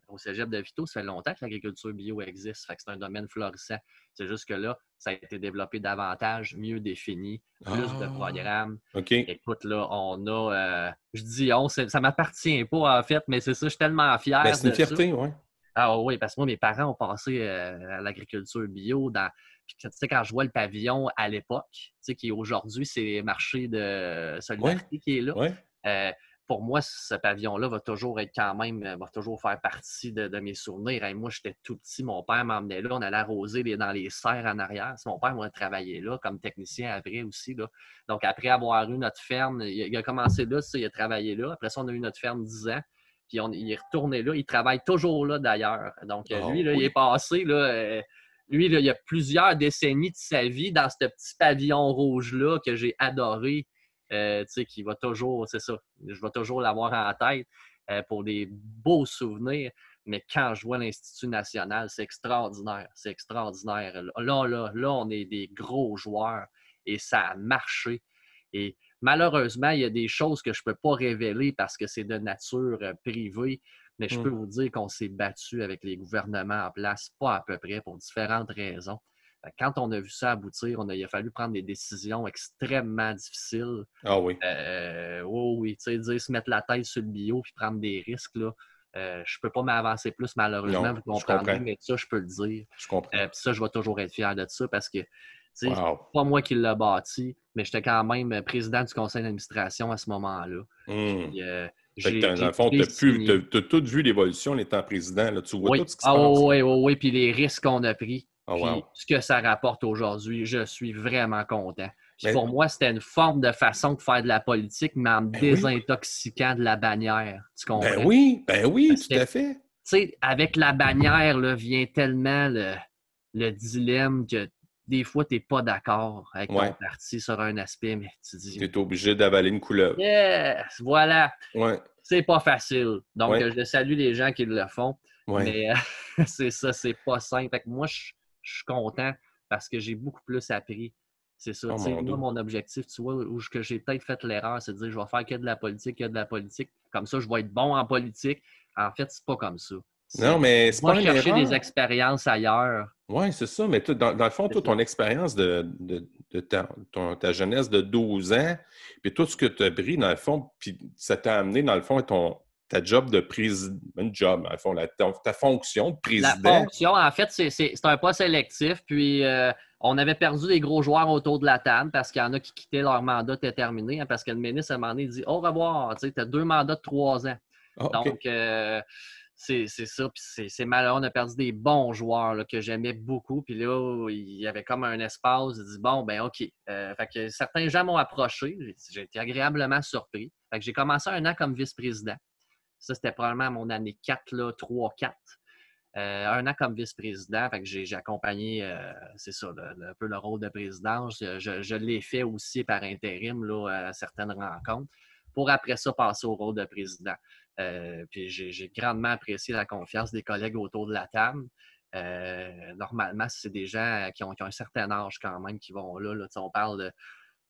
[SPEAKER 2] au cégep de Vito, ça fait longtemps que l'agriculture bio existe. Fait que c'est un domaine florissant. C'est juste que là, ça a été développé davantage, mieux défini, plus de ah, programmes. Écoute, là, on a. Euh, je dis on, ça ne m'appartient pas en fait, mais c'est ça, je suis tellement fier.
[SPEAKER 3] Ben, c'est une fierté, oui.
[SPEAKER 2] Ah oui, parce que moi, mes parents ont passé euh, à l'agriculture bio dans. Puis, tu sais, quand je vois le pavillon à l'époque, tu sais, qui aujourd'hui, c'est le marché de solidarité qui est là.
[SPEAKER 3] Ouais.
[SPEAKER 2] Euh, pour moi, ce pavillon-là va toujours être quand même, va toujours faire partie de, mes souvenirs. moi, j'étais tout petit, mon père m'emmenait là, on allait arroser dans les serres en arrière. Mon père m'a travaillé là comme technicien après aussi. Là. Donc, après avoir eu notre ferme, il, a commencé là, il a travaillé là. Après ça, on a eu notre ferme 10 ans. Puis on, il est retourné là. Il travaille toujours là d'ailleurs. Donc, ah lui, il est passé là. Euh, lui, il y a plusieurs décennies de sa vie dans ce petit pavillon rouge-là que j'ai adoré. Euh, qui va toujours, c'est ça, je vais toujours l'avoir en tête euh, pour des beaux souvenirs. Mais quand je vois l'Institut national, c'est extraordinaire. C'est extraordinaire. Là, là, là, on est des gros joueurs et ça a marché. Et malheureusement, il y a des choses que je ne peux pas révéler parce que c'est de nature euh, privée. Mais je peux mmh. vous dire qu'on s'est battu avec les gouvernements en place, pas à peu près, pour différentes raisons. Quand on a vu ça aboutir, on a, il a fallu prendre des décisions extrêmement difficiles.
[SPEAKER 3] Ah oui.
[SPEAKER 2] Euh, oui, tu sais, dire se mettre la tête sur le bio puis prendre des risques, là. Euh, je ne peux pas m'avancer plus, malheureusement, vous comprendrez, mais ça, je peux le dire.
[SPEAKER 3] Je comprends.
[SPEAKER 2] Euh, ça, je vais toujours être fier de ça parce que c'est pas moi qui l'ai bâti, mais j'étais quand même président du conseil d'administration à ce moment-là.
[SPEAKER 3] Mmh. dans le fond, tu as, tout vu l'évolution en étant président. Là. Tu vois tout ce qui se
[SPEAKER 2] ah,
[SPEAKER 3] passe.
[SPEAKER 2] Oui, oui, oui. Puis les risques qu'on a pris. Oh, ce que ça rapporte aujourd'hui, je suis vraiment content. Pour moi, c'était une forme de façon de faire de la politique, mais en ben désintoxiquant de la bannière. Tu
[SPEAKER 3] comprends? Ben oui, ben oui, tout à fait. Tu
[SPEAKER 2] sais, avec la bannière, là, vient tellement le, dilemme que des fois, tu n'es pas d'accord avec ton parti sur un aspect, mais tu dis.
[SPEAKER 3] Tu es obligé d'avaler une couleur.
[SPEAKER 2] Yes, voilà. Ouais. C'est pas facile. Donc, je salue les gens qui le font. Mais c'est ça, c'est pas simple. Fait que moi, je je suis content parce que j'ai beaucoup plus appris. C'est ça. Oh, moi, mon objectif, tu vois, où j'ai peut-être fait l'erreur, c'est de dire je vais faire que de la politique, que de la politique. Comme ça, je vais être bon en politique. En fait, c'est pas comme ça.
[SPEAKER 3] Non, mais c'est pas
[SPEAKER 2] chercher des expériences ailleurs.
[SPEAKER 3] Oui, c'est ça. Mais dans, dans, le fond, toute ton expérience de, de, ta, ta, jeunesse de 12 ans, puis tout ce que tu as pris, dans le fond, puis ça t'a amené, dans le fond, ton, ta job de président, une job, à fond, ta, fonction de président.
[SPEAKER 2] La fonction, en fait, c'est un poste sélectif. Puis, euh, on avait perdu des gros joueurs autour de la table parce qu'il y en a qui quittaient leur mandat terminé, hein, parce que le ministre, à un moment donné, dit Au revoir, tu as deux mandats de trois ans. Ah, Donc, euh, c'est ça. Puis, c'est malheureux. On a perdu des bons joueurs que j'aimais beaucoup. Puis là, il y avait comme un espace. Il dit Bon, ben, OK. Euh, fait que certains gens m'ont approché. J'ai été agréablement surpris. Fait que j'ai commencé un an comme vice-président. Ça, c'était probablement mon année 4, là, 3, 4. Euh, un an comme vice-président, j'ai accompagné, euh, c'est ça, un peu le rôle de présidence. Je, l'ai fait aussi par intérim là, à certaines rencontres pour après ça passer au rôle de président. Euh, puis j'ai grandement apprécié la confiance des collègues autour de la table. normalement, c'est des gens qui ont, un certain âge quand même qui vont là. là on parle de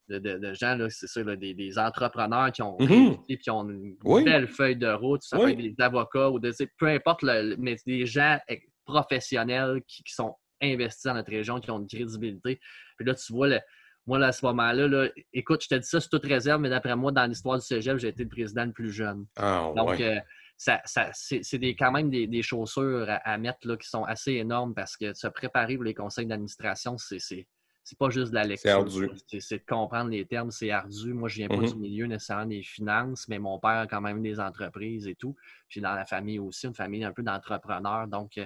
[SPEAKER 2] de, gens, c'est ça, des, entrepreneurs qui ont
[SPEAKER 3] mmh
[SPEAKER 2] qui ont une belle feuille de route, ça des avocats ou peu importe, mais des gens professionnels qui, sont investis dans notre région, qui ont une crédibilité. Puis là, tu vois, moi, à ce moment-là, écoute, je te dis ça c'est toute réserve, mais d'après moi, dans l'histoire du cégep, j'ai été le président le plus jeune.
[SPEAKER 3] Ah,
[SPEAKER 2] Donc, euh, ça, c'est quand même des, chaussures à, à, mettre là, qui sont assez énormes parce que se préparer pour les conseils d'administration, c'est c'est pas juste de la lecture. C'est de comprendre les termes, c'est ardu. Moi, je viens pas mm-hmm. du milieu nécessairement des finances, mais mon père a quand même des entreprises et tout. Puis dans la famille aussi, une famille un peu d'entrepreneurs. Donc, euh,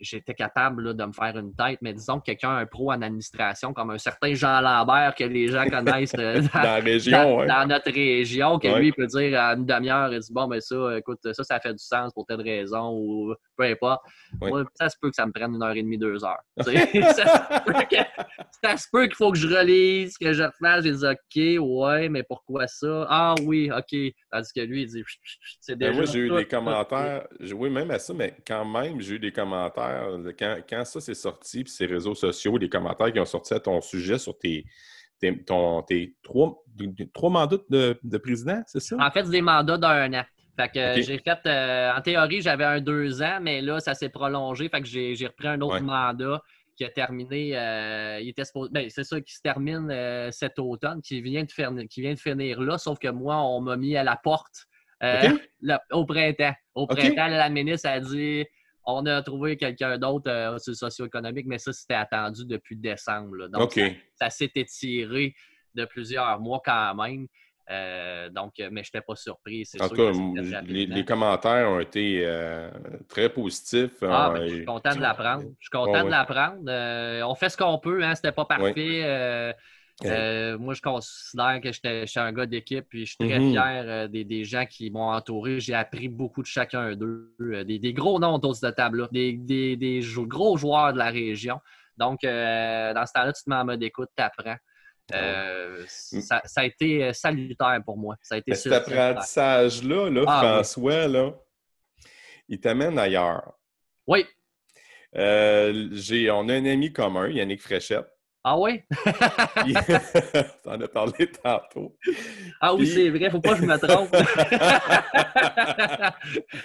[SPEAKER 2] j'étais capable de me faire une tête, mais disons que quelqu'un, un pro en administration, comme un certain Jean Lambert que les gens connaissent euh, dans, notre région, que lui peut dire à une demi-heure, il dit Bon, ben ça, écoute, ça, ça fait du sens pour telle raison ou peu importe. Moi, ça se peut que ça me prenne une heure et demie, deux heures. ça, se peut qu'il faut que je relise, que je refasse. J'ai dit OK, ouais, mais pourquoi ça? Ah oui, OK. Tandis que lui, il dit
[SPEAKER 3] C'est ben, déjà. moi, j'ai eu des commentaires. Oui, même à ça, mais quand même, j'ai eu des commentaires quand, ça s'est sorti, puis ces réseaux sociaux, les commentaires qui ont sorti à ton sujet sur tes, ton, trois, trois mandats de, président, c'est ça?
[SPEAKER 2] En fait, c'est des mandats d'un an. Fait que j'ai fait, euh, en théorie, j'avais un deux ans, mais là, ça s'est prolongé. Fait que j'ai repris un autre mandat qui a terminé, euh, il était ben, c'est ça qui se termine euh, cet automne, qui vient, de faire, qui vient de finir là, sauf que moi, on m'a mis à la porte au printemps. Au printemps, la ministre a dit on a trouvé quelqu'un d'autre euh, sur le socio-économique, mais ça, c'était attendu depuis décembre. Donc, ça, s'est étiré de plusieurs mois quand même. donc, mais je n'étais pas surpris.
[SPEAKER 3] En tout cas, les, commentaires ont été très positifs.
[SPEAKER 2] Ah, ben, je suis content de l'apprendre. Je suis content de l'apprendre. on fait ce qu'on peut. Hein, C'était pas parfait. Euh, moi, je considère que j'étais un gars d'équipe, puis je suis très mm-hmm. fier euh, des, gens qui m'ont entouré. J'ai appris beaucoup de chacun d'eux, euh, des, gros noms d'autres de table, des, des, gros joueurs de la région. Donc, dans ce temps-là, tu te mets en mode écoute, tu apprends. Mm. Ça, a été salutaire pour moi. Ça a été
[SPEAKER 3] cet apprentissage-là, là, ah, François, là, il t'amène ailleurs.
[SPEAKER 2] Oui.
[SPEAKER 3] on a un ami commun, Yannick Fréchette.
[SPEAKER 2] Ah oui?
[SPEAKER 3] T'en as parlé tantôt.
[SPEAKER 2] Ah oui, c'est vrai, faut pas que je me trompe.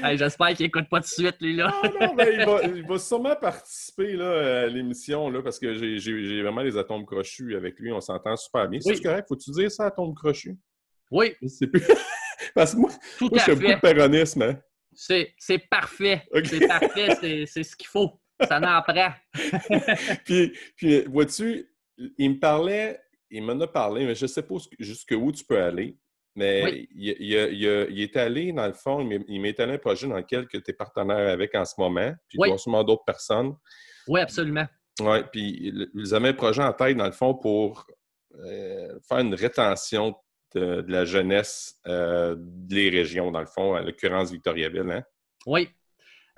[SPEAKER 2] J'espère qu'il n'écoute pas de suite, lui, là.
[SPEAKER 3] non, non, mais il va, sûrement participer là, à l'émission, là, parce que j'ai vraiment les atomes crochus avec lui. On s'entend super bien. C'est correct? Faut-tu dire ça, atomes crochus?
[SPEAKER 2] Oui.
[SPEAKER 3] parce que moi, moi je fais beaucoup de péronisme. Hein?
[SPEAKER 2] C'est parfait. C'est parfait. C'est ce qu'il faut. Ça n'en prend.
[SPEAKER 3] puis, puis vois-tu, il me parlait, il m'en a parlé, mais je ne sais pas jusqu'où tu peux aller. Mais il, il, est allé, dans le fond, il m'est allé un projet dans lequel tu es partenaire avec en ce moment, puis oui. sûrement d'autres personnes.
[SPEAKER 2] Oui, absolument.
[SPEAKER 3] Oui, puis ils avaient un projet en tête, dans le fond, pour euh, faire une rétention de, la jeunesse euh, des régions, dans le fond, à l'occurrence Victoriaville. Hein?
[SPEAKER 2] Oui.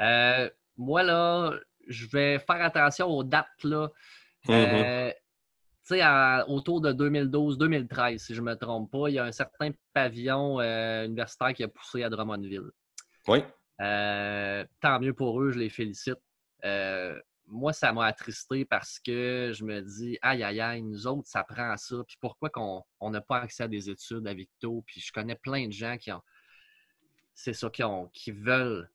[SPEAKER 2] Euh, moi, là, je vais faire attention aux dates. Là. Euh, tu sais, autour de 2012-2013, si je ne me trompe pas, il y a un certain pavillon euh, universitaire qui a poussé à Drummondville.
[SPEAKER 3] Oui.
[SPEAKER 2] Euh, tant mieux pour eux, je les félicite. moi, ça m'a attristé parce que je me dis, aïe, aïe, aïe, nous autres, ça prend ça. Puis pourquoi on n'a pas accès à des études à Victo? Puis je connais plein de gens qui ont, c'est ça, qui, ont, qui veulent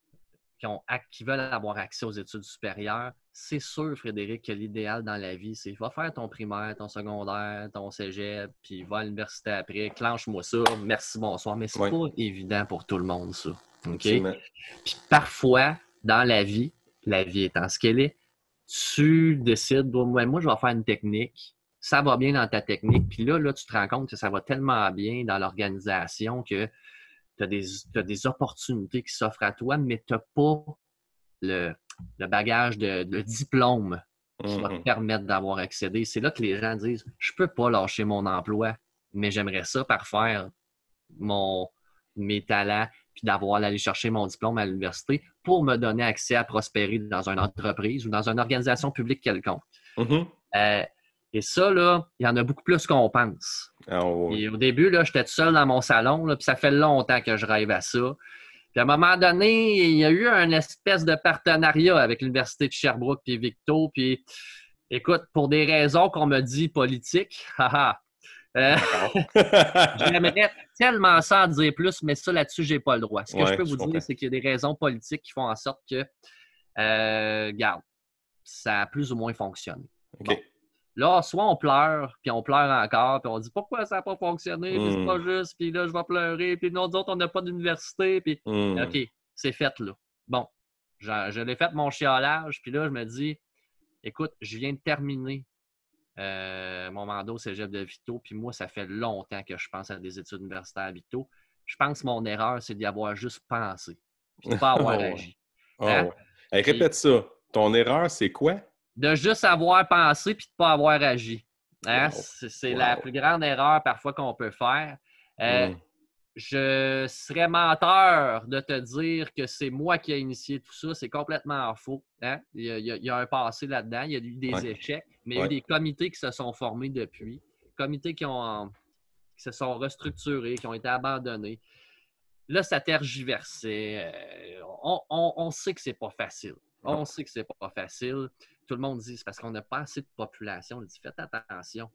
[SPEAKER 2] qui, veulent avoir accès aux études supérieures, c'est sûr, Frédéric, que l'idéal dans la vie, c'est va faire ton primaire, ton secondaire, ton cégep, puis va à l'université après, clenche-moi ça, merci, bonsoir. Mais c'est pas évident pour tout le monde, ça. OK? Puis parfois, dans la vie, la vie étant ce qu'elle est, tu décides, moi, moi, je vais faire une technique, ça va bien dans ta technique, puis là, là, tu te rends compte que ça va tellement bien dans l'organisation que tu as, des opportunités qui s'offrent à toi, mais tu n'as pas le, bagage de, diplôme qui va te permettre d'avoir accédé. C'est là que les gens disent Je ne peux pas lâcher mon emploi, mais j'aimerais ça parfaire mon, mes talents puis d'avoir aller chercher mon diplôme à l'université pour me donner accès à prospérer dans une entreprise ou dans une organisation publique quelconque.
[SPEAKER 3] Mm-hmm.
[SPEAKER 2] Euh, et ça, là, il y en a beaucoup plus qu'on pense.
[SPEAKER 3] Ah,
[SPEAKER 2] Et au début, là, j'étais tout seul dans mon salon, là, puis ça fait longtemps que je rêve à ça. Puis à un moment donné, il y a eu un espèce de partenariat avec l'Université de Sherbrooke puis Victo. Puis écoute, pour des raisons qu'on me dit politiques, euh, j'aimerais tellement ça en dire plus, mais ça là-dessus, j'ai pas le droit. Ce que je peux vous dire, c'est qu'il y a des raisons politiques qui font en sorte que, euh, garde, ça a plus ou moins fonctionné. Là, soit on pleure, puis on pleure encore, puis on dit pourquoi ça n'a pas fonctionné, puis c'est pas hmm. juste, puis là, je vais pleurer, puis nous autres, on n'a pas d'université, puis hmm. OK, c'est fait là. Bon, je, l'ai fait mon chiolage, puis là, je me dis, écoute, je viens de terminer euh, mon mandat au cégep de Vito, puis moi, ça fait longtemps que je pense à des études universitaires à Vito. Je pense que mon erreur, c'est d'y avoir juste pensé, puis pas avoir oh, agi.
[SPEAKER 3] Oh, hein? répète ça. Ton erreur, c'est quoi?
[SPEAKER 2] De juste avoir pensé puis de ne pas avoir agi. Hein? C'est la plus grande erreur parfois qu'on peut faire. Euh, mm. Je serais menteur de te dire que c'est moi qui ai initié tout ça. C'est complètement faux. Hein? Il, y a, un passé là-dedans. Il y a eu des échecs, mais il y a eu des comités qui se sont formés depuis. Comités qui, ont, qui se sont restructurés, qui ont été abandonnés. Là, ça tergiversait. Euh, on, on, sait que c'est pas facile. On sait que c'est pas facile tout le monde dit c'est parce qu'on n'a pas assez de population. On dit faites attention.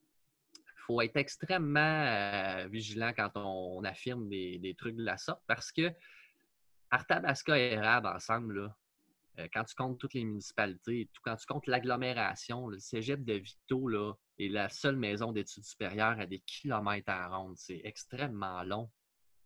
[SPEAKER 2] Il faut être extrêmement euh, vigilant quand on, affirme des, trucs de la sorte parce que Arthabasca et Rab ensemble, là, euh, quand tu comptes toutes les municipalités, tout, quand tu comptes l'agglomération, le cégep de Vito là, est la seule maison d'études supérieures à des kilomètres à ronde. C'est extrêmement long.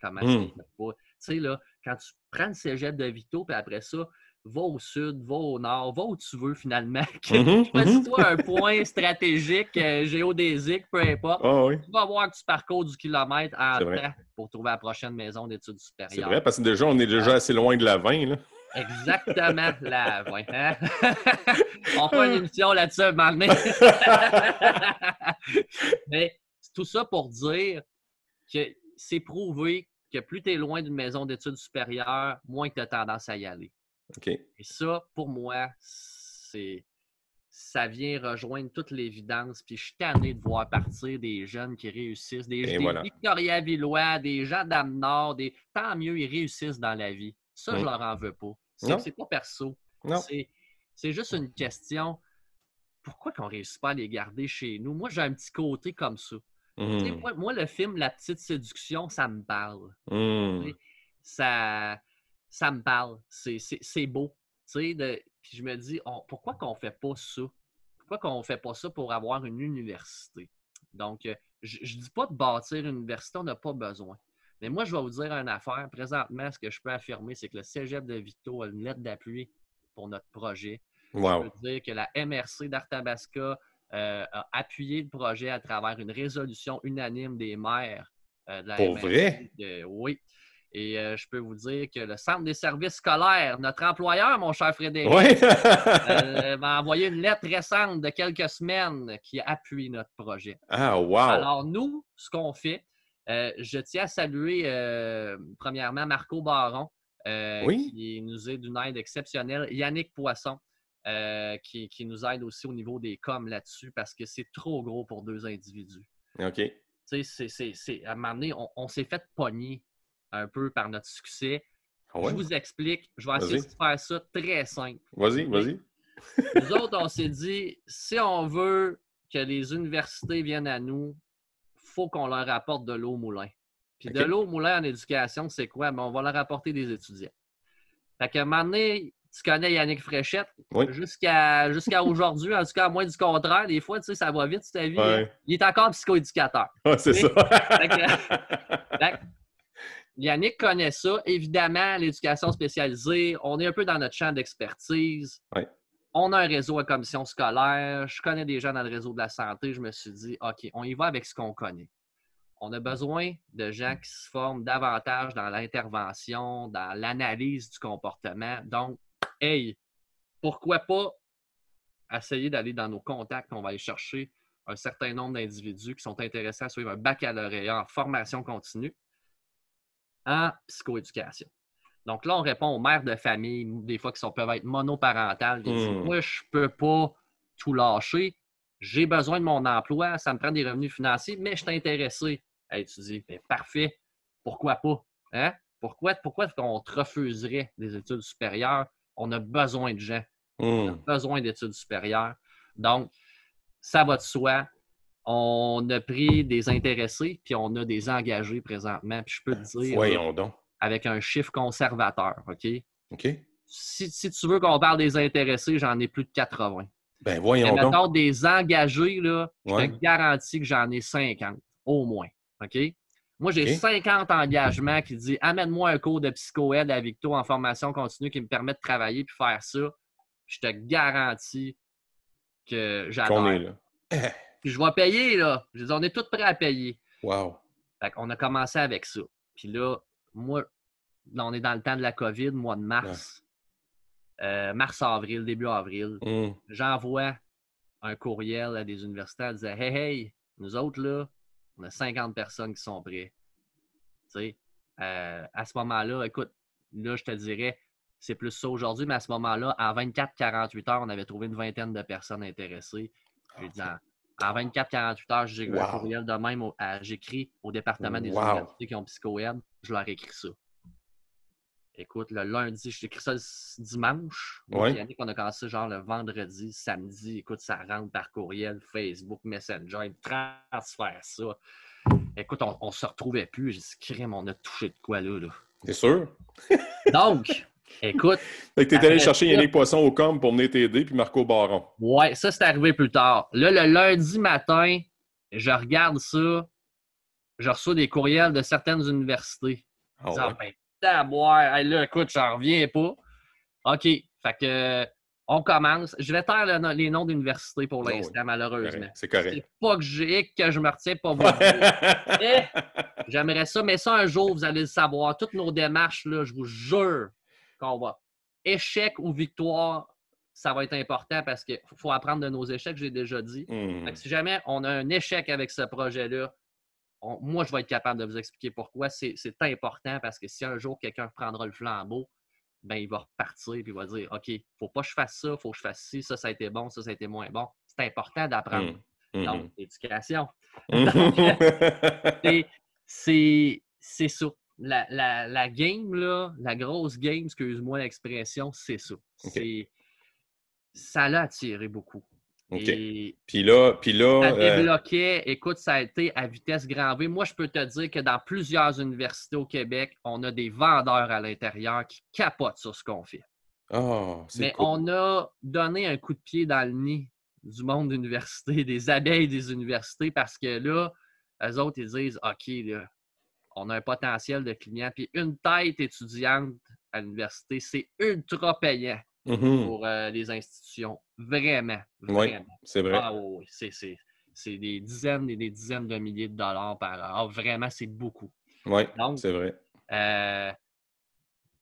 [SPEAKER 2] Comment mmh. Tu sais, là, quand tu prends le cégep de Vito, puis après ça, va au sud, va au nord, va où tu veux finalement. Mm-hmm, Choisis-toi mm-hmm. un point stratégique, euh, géodésique, peu importe.
[SPEAKER 3] Ah
[SPEAKER 2] tu vas voir que tu parcours du kilomètre en temps pour trouver la prochaine maison d'études supérieures.
[SPEAKER 3] C'est vrai, parce que déjà, on est déjà assez loin de la 20. Là.
[SPEAKER 2] Exactement, la 20. Hein? on fait une émission là-dessus un moment Mais tout ça pour dire que c'est prouvé que plus tu es loin d'une maison d'études supérieures, moins tu as tendance à y aller. Et ça, pour moi, c'est ça vient rejoindre toute l'évidence. Puis je suis tanné de voir partir des jeunes qui réussissent, des, des Victoria Villois, des gens d'Amnord, des... tant mieux, ils réussissent dans la vie. Ça, je leur en veux pas. C'est pas perso. C'est juste une question. Pourquoi qu'on ne réussit pas à les garder chez nous? Moi, j'ai un petit côté comme ça. Mmh. Moi, le film La Petite Séduction, ça me parle. Mmh. Ça, ça me parle. C'est beau. De... Puis je me dis, pourquoi qu'on ne fait pas ça? Pourquoi qu'on ne fait pas ça pour avoir une université? Donc, euh, je ne dis pas de bâtir une université, on n'a pas besoin. Mais moi, je vais vous dire une affaire. Présentement, ce que je peux affirmer, c'est que le Cégep de Vito a une lettre d'appui pour notre projet. Je peux dire que la MRC d'Arthabasca euh, a appuyé le projet à travers une résolution unanime des maires
[SPEAKER 3] euh, de la Pour vrai?
[SPEAKER 2] oui. Et euh, je peux vous dire que le Centre des services scolaires, notre employeur, mon cher Frédéric, m'a envoyé une lettre récente de quelques semaines qui appuie notre projet.
[SPEAKER 3] Ah, wow!
[SPEAKER 2] Alors, nous, ce qu'on fait, je tiens à saluer premièrement Marco Baron, qui nous est d'une aide exceptionnelle, Yannick Poisson, euh, qui, nous aide aussi au niveau des coms là-dessus parce que c'est trop gros pour deux individus.
[SPEAKER 3] OK.
[SPEAKER 2] Tu sais, c'est, à un moment donné, on, s'est fait pogner un peu par notre succès. Je vous explique. Je vais essayer de faire ça très simple.
[SPEAKER 3] Vas-y, vas-y.
[SPEAKER 2] Nous autres, on s'est dit, si on veut que les universités viennent à nous, il faut qu'on leur apporte de l'eau au moulin. Puis de l'eau au moulin en éducation, c'est quoi? Ben, on va leur apporter des étudiants. Fait qu'à un moment donné, tu connais Yannick Fréchette. Jusqu'à aujourd'hui, en tout cas, à moins du contraire, des fois, tu sais, ça va vite, ta vie. Il est encore psychoéducateur.
[SPEAKER 3] Ouais, c'est ça.
[SPEAKER 2] Yannick connaît ça. Évidemment, l'éducation spécialisée, on est un peu dans notre champ d'expertise. On a un réseau à commission scolaire. Je connais des gens dans le réseau de la santé. Je me suis dit, OK, on y va avec ce qu'on connaît. On a besoin de gens qui se forment davantage dans l'intervention, dans l'analyse du comportement. Donc, hey, pourquoi pas essayer d'aller dans nos contacts, on va aller chercher un certain nombre d'individus qui sont intéressés à suivre un baccalauréat en formation continue en psychoéducation. Donc là, on répond aux mères de famille, des fois qui sont, peuvent être monoparentales, hmm. Moi, je ne peux pas tout lâcher. J'ai besoin de mon emploi, ça me prend des revenus financiers, mais je suis intéressé à étudier. Ben, parfait. Pourquoi pas? Hein? Pourquoi, pourquoi on te refuserait des études supérieures? On a besoin de gens. On a hmm. besoin d'études supérieures. Donc, ça va de soi. On a pris des intéressés, puis on a des engagés présentement. Puis je peux te dire,
[SPEAKER 3] Voyons donc.
[SPEAKER 2] avec un chiffre conservateur, OK?
[SPEAKER 3] OK.
[SPEAKER 2] Si, tu veux qu'on parle des intéressés, j'en ai plus de 80.
[SPEAKER 3] Ben voyons Mais donc.
[SPEAKER 2] des engagés, là, je te garantis que j'en ai 50, au moins. OK? Moi, j'ai 50 engagements qui disent amène-moi un cours de psycho-aide à Victo en formation continue qui me permet de travailler puis faire ça. Je te garantis que j'adore. puis je vais payer, là. Je dis, on est tous prêts à payer.
[SPEAKER 3] Wow.
[SPEAKER 2] Fait on a commencé avec ça. Puis là, moi, là, on est dans le temps de la COVID, mois de mars. Euh, mars-avril, début avril.
[SPEAKER 3] Hmm.
[SPEAKER 2] J'envoie un courriel à des universités disant Hey, hey, nous autres, là, on a 50 personnes qui sont prêtes. Euh, à ce moment-là, écoute, là, je te dirais, c'est plus ça aujourd'hui, mais à ce moment-là, en 24-48 heures, on avait trouvé une vingtaine de personnes intéressées. Dit, en, 24-48 heures, j'ai wow. un courriel de même, j'écris au département des universités qui ont psycho-aide, je leur écris ça. Écoute, le lundi, j'ai écrit ça le dimanche.
[SPEAKER 3] Ouais.
[SPEAKER 2] on a commencé genre le vendredi, samedi. Écoute, ça rentre par courriel, Facebook, Messenger, transfère ça. Écoute, on, ne se retrouvait plus. J'ai dit, crème, on a touché de quoi là? là?
[SPEAKER 3] C'est sûr.
[SPEAKER 2] Donc, écoute.
[SPEAKER 3] Fait que t'es allé chercher Yannick Poisson au com pour venir t'aider, puis Marco Baron.
[SPEAKER 2] Ouais, ça, c'est arrivé plus tard. Là, le lundi matin, je regarde ça. Je reçois des courriels de certaines universités.
[SPEAKER 3] Ah, ouais?
[SPEAKER 2] Ben, boire. là, écoute, j'en reviens pas. OK. Fait que on commence. Je vais taire les noms d'universités pour oh l'instant, malheureusement.
[SPEAKER 3] C'est correct.
[SPEAKER 2] C'est pas que j'ai que je me retiens pas vous. J'aimerais ça, mais ça, un jour, vous allez le savoir. Toutes nos démarches, là, je vous jure qu'on va. Échec ou victoire, ça va être important parce qu'il faut apprendre de nos échecs, j'ai déjà dit.
[SPEAKER 3] Hmm.
[SPEAKER 2] si jamais on a un échec avec ce projet-là, moi, je vais être capable de vous expliquer pourquoi. C'est important parce que si un jour quelqu'un prendra le flambeau, ben, il va repartir et il va dire OK, il ne faut pas que je fasse ça, il faut que je fasse ci, ça, ça a été bon, ça, ça a été moins bon. C'est important d'apprendre. Hmm. Donc, hmm. éducation. c'est ça. La, la, game, là, la grosse game, excuse-moi l'expression, c'est ça. Ça l'a attiré beaucoup.
[SPEAKER 3] Et puis là, puis là.
[SPEAKER 2] Ça euh, débloquait, écoute, ça a été à vitesse grand V. Moi, je peux te dire que dans plusieurs universités au Québec, on a des vendeurs à l'intérieur qui capotent sur ce qu'on fait.
[SPEAKER 3] Oh,
[SPEAKER 2] Mais on a donné un coup de pied dans le nid du monde d'université, des abeilles des universités, parce que là, eux autres, ils disent OK, là, on a un potentiel de clients. Puis une tête étudiante à l'université, c'est ultra payant.
[SPEAKER 3] Mm-hmm.
[SPEAKER 2] pour euh, les institutions. Vraiment.
[SPEAKER 3] Oui, c'est vrai.
[SPEAKER 2] Ah oui, c'est des dizaines et des dizaines de milliers de dollars par an. Ah, vraiment, c'est beaucoup.
[SPEAKER 3] Oui, c'est vrai.
[SPEAKER 2] Euh,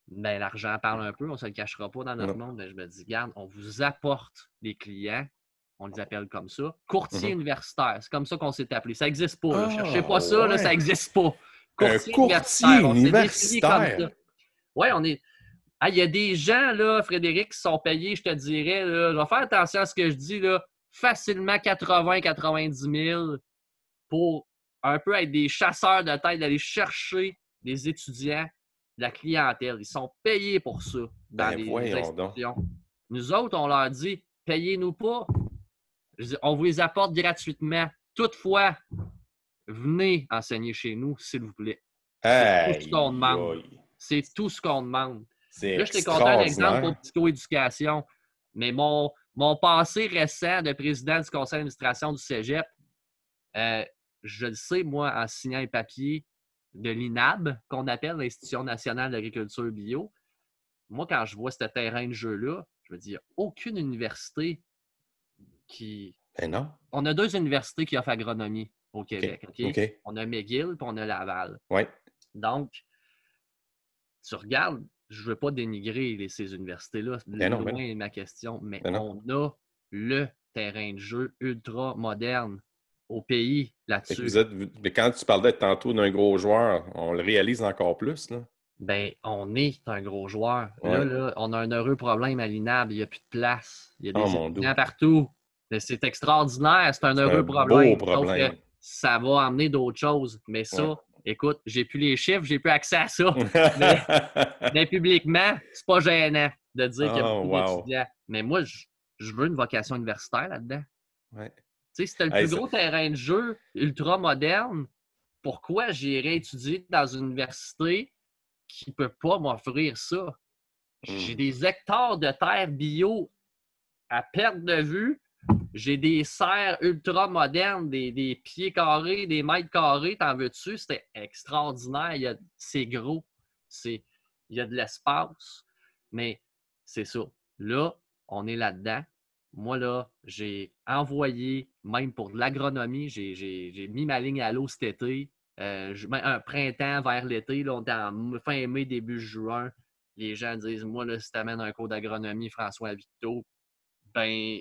[SPEAKER 2] ben, l'argent parle un peu, on ne se le cachera pas dans notre monde. Mais je me dis, garde, on vous apporte des clients, on les appelle comme ça. Courtier
[SPEAKER 3] mm-hmm.
[SPEAKER 2] universitaire, c'est comme ça qu'on s'est appelé. Ça n'existe pas. Je ne cherchez pas ça, là, ça n'existe pas.
[SPEAKER 3] Courtier, universitaire. universitaire.
[SPEAKER 2] Oui, on est. Ah, il y a des gens, là, Frédéric, qui sont payés, je te dirais, là, je vais faire attention à ce que je dis, là, facilement 80-90 000 pour un peu être des chasseurs de tête, d'aller chercher des étudiants, de la clientèle. Ils sont payés pour ça dans ben, les institutions. Nous autres, on leur dit, payez-nous pas. On vous les apporte gratuitement. Toutefois, venez enseigner chez nous, s'il vous plaît. C'est tout ce qu'on demande. C'est tout ce qu'on demande. Là, je t'ai conté un exemple pour psychoéducation, mais mon, mon passé récent de président du conseil d'administration du cégep, euh, je le sais, moi, en signant un papier de l'INAB, qu'on appelle l'Institution nationale d'agriculture bio, moi, quand je vois ce terrain de jeu-là, je me dis, il n'y a aucune université qui.
[SPEAKER 3] Ben non.
[SPEAKER 2] On a deux universités qui offrent agronomie au Québec. On a McGill et on a Laval. Donc, tu regardes, je ne veux pas dénigrer ces universités-là. C'est ben loin ben ma question, mais ben on a le terrain de jeu ultra moderne au pays là-dessus.
[SPEAKER 3] Mais quand tu parlais tantôt d'un gros joueur, on le réalise encore plus. Là.
[SPEAKER 2] Ben, on est un gros joueur. Là, on a un heureux problème à l'INAB. Il n'y a plus de place. Il y a des oh, partout. C'est extraordinaire. C'est un heureux problème. Ça va amener d'autres choses. Mais ça, écoute, j'ai plus les chiffres, j'ai plus accès à ça. mais, publiquement, c'est pas gênant de dire qu'il y a
[SPEAKER 3] oh, beaucoup d'étudiants.
[SPEAKER 2] Mais moi, je, veux une vocation universitaire là-dedans.
[SPEAKER 3] Ouais.
[SPEAKER 2] Tu sais, tu le plus gros terrain de jeu ultra moderne, pourquoi j'irais étudier dans une université qui ne peut pas m'offrir ça? J'ai hmm. des hectares de terre bio à perte de vue j'ai des serres ultra modernes, des, pieds carrés, des mètres carrés. T'en veux-tu? C'était extraordinaire. C'est gros. Il y a de l'espace. Mais c'est ça. Là, on est là-dedans. Moi, là, j'ai envoyé, même pour l'agronomie, j'ai mis ma ligne à l'eau cet été. Euh, un printemps vers l'été, là, en fin mai, début juin. Les gens disent Moi, là, si tu amènes un cours d'agronomie, François Victo, ben,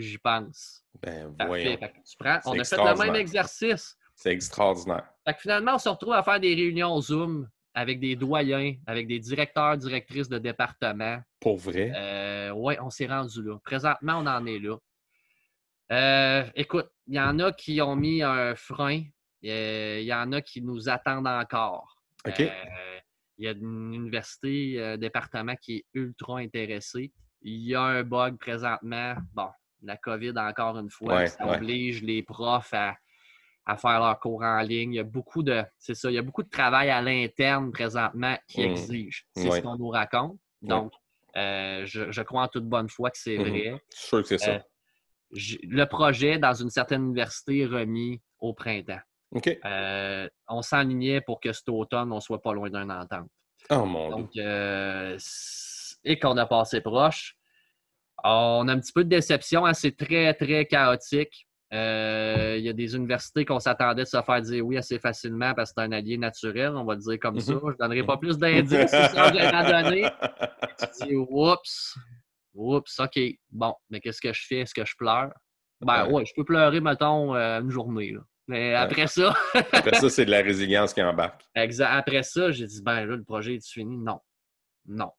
[SPEAKER 2] j'y pense.
[SPEAKER 3] Ben, voyons.
[SPEAKER 2] tu prends, on a fait le même exercice.
[SPEAKER 3] C'est extraordinaire.
[SPEAKER 2] Fait que finalement, on se retrouve à faire des réunions Zoom avec des doyens, avec des directeurs, directrices de département.
[SPEAKER 3] Pour vrai?
[SPEAKER 2] Euh, oui, on s'est rendu là. Présentement, on en est là. Euh, écoute, il y en a qui ont mis un frein. Euh, il y en a qui nous attendent encore.
[SPEAKER 3] OK.
[SPEAKER 2] il y a une université, un département qui est ultra intéressé. Il y a un bug présentement. Bon, la COVID encore une fois, ça oblige les profs à, faire leurs cours en ligne. Il y a beaucoup de, c'est ça, il y a beaucoup de travail à l'interne présentement qui mmh. exige. C'est ce qu'on nous raconte. Donc, euh, je, crois en toute bonne foi que c'est mmh vrai.
[SPEAKER 3] Je suis sûr que c'est ça. Euh,
[SPEAKER 2] le projet, dans une certaine université, est remis au printemps.
[SPEAKER 3] OK.
[SPEAKER 2] Euh, on s'enlignait pour que cet automne, on soit pas loin d'un entente.
[SPEAKER 3] Oh mon
[SPEAKER 2] Donc, et qu'on a passé proche. On a un petit peu de déception. Hein. C'est très, très chaotique. Euh, il y a des universités qu'on s'attendait de se faire dire oui assez facilement parce que c'est un allié naturel, on va le dire comme ça. Mhm. Je ne donnerai pas plus d'indices si ça j'ai donné. Tu dis oups, oups, OK. Bon, mais qu'est-ce que je fais? Est-ce que je pleure? Ben ouais, je peux pleurer, mettons, euh, une journée. Mais après ça.
[SPEAKER 3] après ça, c'est de la résilience qui embarque.
[SPEAKER 2] Exact. Après ça, j'ai dit ben là, le projet est fini? Non. Non.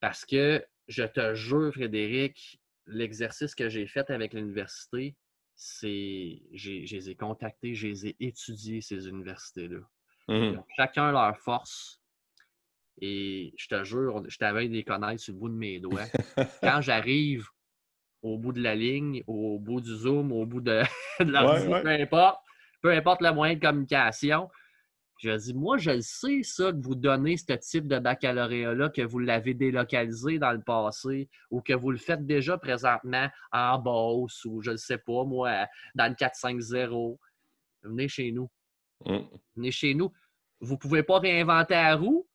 [SPEAKER 2] Parce que je te jure, Frédéric, l'exercice que j'ai fait avec l'université, c'est. Je les ai contactés, je les ai étudiés, ces universités-là. Mmh. Chacun leur force. Et je te jure, je t'avais des connaître sur le bout de mes doigts. Quand j'arrive au bout de la ligne, au bout du Zoom, au bout de, de peu importe, peu importe le moyen de communication, je dis, moi, je le sais, ça, que vous donnez ce type de baccalauréat-là, que vous l'avez délocalisé dans le passé ou que vous le faites déjà présentement en Beauce ou je ne sais pas, moi, dans le 4-5-0. Venez chez nous. Mm. Venez chez nous. Vous ne pouvez pas réinventer la roue.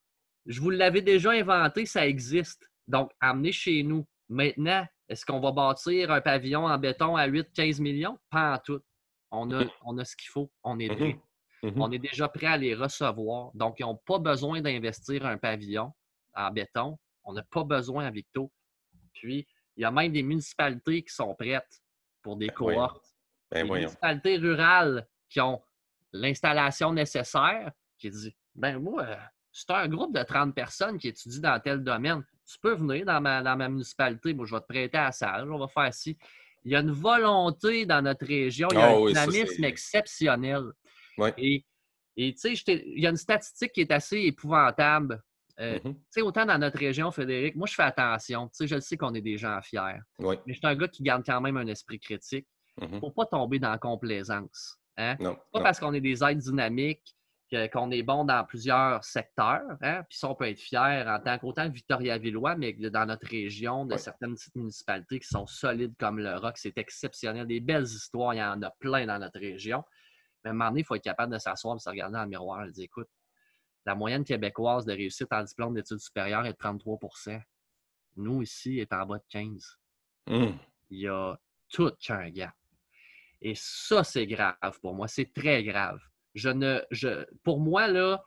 [SPEAKER 2] Je vous l'avais déjà inventé, ça existe. Donc, amenez chez nous. Maintenant, est-ce qu'on va bâtir un pavillon en béton à 8-15 millions? Pas en tout. On a, mm. on a ce qu'il faut. On est Mhm. On est déjà prêt à les recevoir. Donc, ils n'ont pas besoin d'investir un pavillon en béton. On n'a pas besoin à Victo. Puis, il y a même des municipalités qui sont prêtes pour des ben cohortes. Ben des municipalités rurales qui ont l'installation nécessaire, qui disent Ben, moi, c'est un groupe de 30 personnes qui étudient dans tel domaine. Tu peux venir dans ma, dans ma municipalité. Moi, je vais te prêter à la salle. On va faire ci. Il y a une volonté dans notre région. Il y a ah un dynamisme exceptionnel. Et tu sais, il y a une statistique qui est assez épouvantable. Euh, mm-hmm. Tu sais, autant dans notre région, Frédéric, moi, je fais attention. Tu sais, je sais qu'on est des gens fiers. Mais je suis un gars qui garde quand même un esprit critique pour ne pas tomber dans la complaisance. Hein? pas parce qu'on est des êtres dynamiques, qu'on est bon dans plusieurs secteurs. Hein? Puis ça, on peut être fier en tant qu'autant Victoria-Villois, mais dans notre région, de certaines petites municipalités qui sont solides comme le Rock, c'est exceptionnel. Des belles histoires, il y en a plein dans notre région. Mais à un moment donné, il faut être capable de s'asseoir et se regarder dans le miroir et dire écoute, la moyenne québécoise de réussite en diplôme d'études supérieures est de 33% Nous, ici, est en bas de 15% mmh. Il y a tout qu'un gap. Et ça, c'est grave pour moi. C'est très grave. Je ne, je, pour moi, là,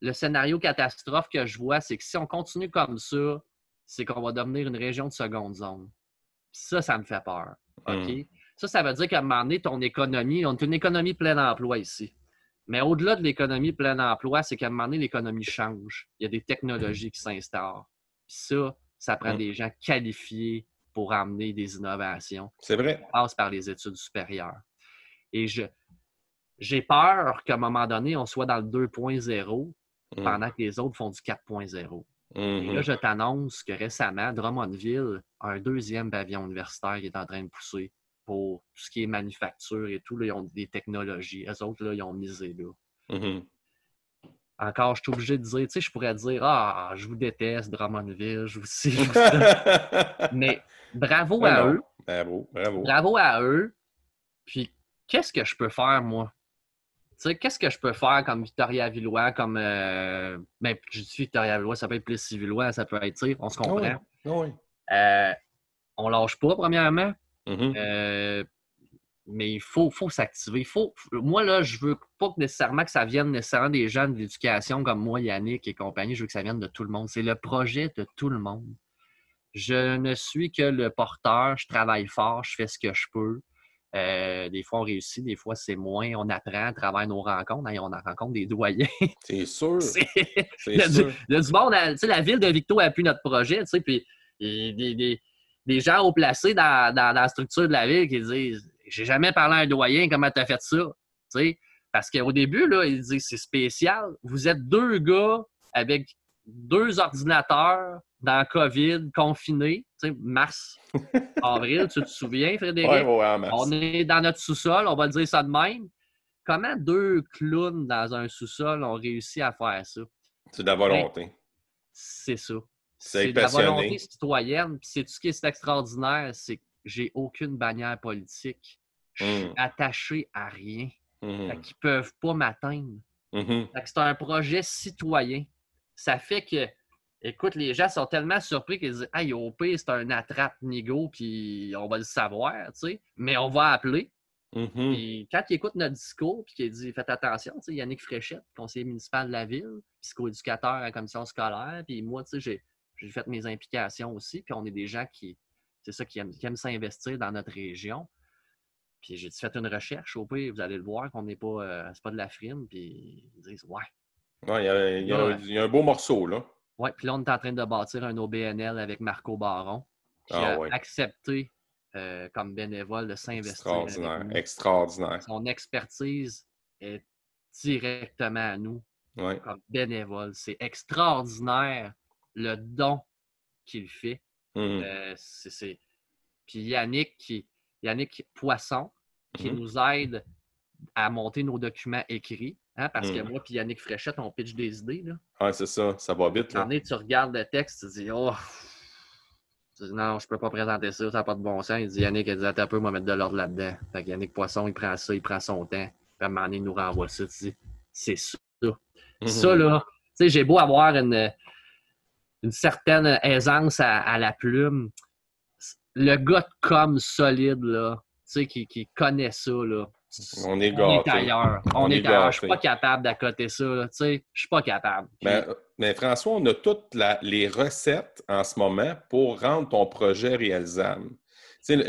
[SPEAKER 2] le scénario catastrophe que je vois, c'est que si on continue comme ça, c'est qu'on va devenir une région de seconde zone. Ça, ça me fait peur. OK? Mmh. Ça, ça veut dire qu'à un moment donné, ton économie, on est une économie plein emploi ici. Mais au-delà de l'économie plein emploi, c'est qu'à un moment donné, l'économie change. Il y a des technologies qui s'installent. ça, ça prend mm. des gens qualifiés pour amener des innovations.
[SPEAKER 3] C'est vrai.
[SPEAKER 2] Ça passe par les études supérieures. Et je, j'ai peur qu'à un moment donné, on soit dans le 2.0 mm. pendant que les autres font du 4.0. Et là, mm-hmm. je t'annonce que récemment, Drummondville a un deuxième pavillon universitaire qui est en train de pousser pour tout ce qui est manufacture et tout. Là, ils ont des technologies. Eux autres, là, ils ont misé là. Mm-hmm. Encore, je suis obligé de dire, tu sais, je pourrais dire Ah, je vous déteste, Drummondville, je vous sais, Mais bravo à eux.
[SPEAKER 3] Bravo, bravo.
[SPEAKER 2] Bravo à eux. Puis, qu'est-ce que je peux faire, moi? Tu sais, qu'est-ce que je peux faire comme Victoria Villois, comme. Euh... Ben, je dis Victoria Villois, ça peut être plus Villois, ça peut être, on se comprend. Oui. oui. Euh, on lâche pas, premièrement. Mm-hmm. Euh, mais il faut, faut s'activer. Faut, moi, là, je veux pas nécessairement que ça vienne nécessairement des gens de l'éducation comme moi, Yannick et compagnie. Je veux que ça vienne de tout le monde. C'est le projet de tout le monde. Je ne suis que le porteur. Je travaille fort. Je fais ce que je peux. Euh, des fois, on réussit, des fois, c'est moins. On apprend à travers nos rencontres. Hein, on rencontre des doyens.
[SPEAKER 3] C'est sûr.
[SPEAKER 2] il, y a du, la ville de Victo appuie notre projet. Puis des, des, des gens haut placés dans, la structure de la ville qui disent J'ai jamais parlé à un doyen, comment tu as fait ça? parce qu'au début, là, ils disent c'est spécial. Vous êtes deux gars avec deux ordinateurs dans COVID, confinés, mars, avril, tu te souviens, Frédéric? on est dans notre sous-sol, on va le dire ça de même. Comment deux clowns dans un sous-sol ont réussi à faire ça?
[SPEAKER 3] C'est de la volonté.
[SPEAKER 2] C'est ça. C'est la volonté citoyenne. Puis c'est tout ce qui est extraordinaire, c'est que j'ai aucune bannière politique. Je suis mmh. attaché à rien. Mmh. Ils ne peuvent pas m'atteindre. Mmh. C'est un projet citoyen. Ça fait que Écoute, les gens sont tellement surpris qu'ils disent Hey, au pire, c'est un attrape-nigo, puis on va le savoir, tu sais. Mais on va appeler.
[SPEAKER 3] Mm-hmm.
[SPEAKER 2] Puis quand il écoute notre discours, puis qu'il dit Faites attention, tu sais, Yannick Fréchette, conseiller municipal de la ville, psychoéducateur à la commission scolaire, puis moi, tu sais, j'ai fait mes implications aussi, puis on est des gens qui, c'est ça, qui aiment, qui aiment s'investir dans notre région. Puis j'ai faites une recherche, au pire, vous allez le voir qu'on n'est pas, euh, c'est pas de la frime, puis ils disent, ouais.
[SPEAKER 3] Ouais, il y, a, un beau morceau, là.
[SPEAKER 2] Ouais, puis là, on est en train de bâtir un OBNL avec Marco Baron, qui ah a accepté euh, comme bénévole de s'investir.
[SPEAKER 3] Extraordinaire, extraordinaire.
[SPEAKER 2] Son expertise est directement à nous comme bénévole. C'est extraordinaire le don qu'il fait.
[SPEAKER 3] Mmh.
[SPEAKER 2] Euh, c'est, Puis Yannick, qui, Yannick Poisson, qui mmh. nous aide à monter nos documents écrits. Hein, parce que mmh. moi et Yannick Fréchette, on pitch des idées. Là.
[SPEAKER 3] Ouais, c'est ça. Ça va vite. Là.
[SPEAKER 2] tu regardes le texte, tu dis Oh, non, je peux pas présenter ça, ça n'a pas de bon sens. Il dit Yannick, il dit Attends un peu, moi mettre de l'ordre là-dedans. Fait que Yannick Poisson, il prend ça, il prend son temps. Puis à un moment donné, il nous renvoie ça. Tu dis C'est ça. Ça, là, tu sais, j'ai beau avoir une, une certaine aisance à, la plume. Le gars de com solide, là, tu sais, qui, qui connaît ça, là.
[SPEAKER 3] On est On est
[SPEAKER 2] ailleurs. On, est, ailleurs. Je suis pas capable d'accoter ça, tu sais. Je suis pas capable.
[SPEAKER 3] Mais, François, on a toutes les recettes en ce moment pour rendre ton projet réalisable.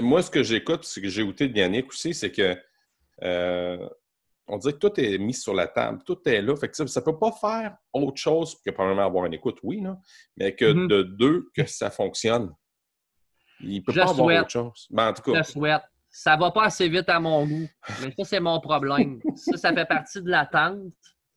[SPEAKER 3] moi, ce que j'écoute, ce que j'ai écouté de Yannick aussi, c'est que euh, on dirait que tout est mis sur la table, tout est là. Fait ça ne peut pas faire autre chose que probablement avoir une écoute, oui, mais que mm-hmm. de deux, que ça fonctionne. Il ne peut pas avoir autre chose. Ben, en tout
[SPEAKER 2] cas, Je souhaite. Ça ne va pas assez vite à mon goût. Mais ça, c'est mon problème. ça, ça fait partie de l'attente.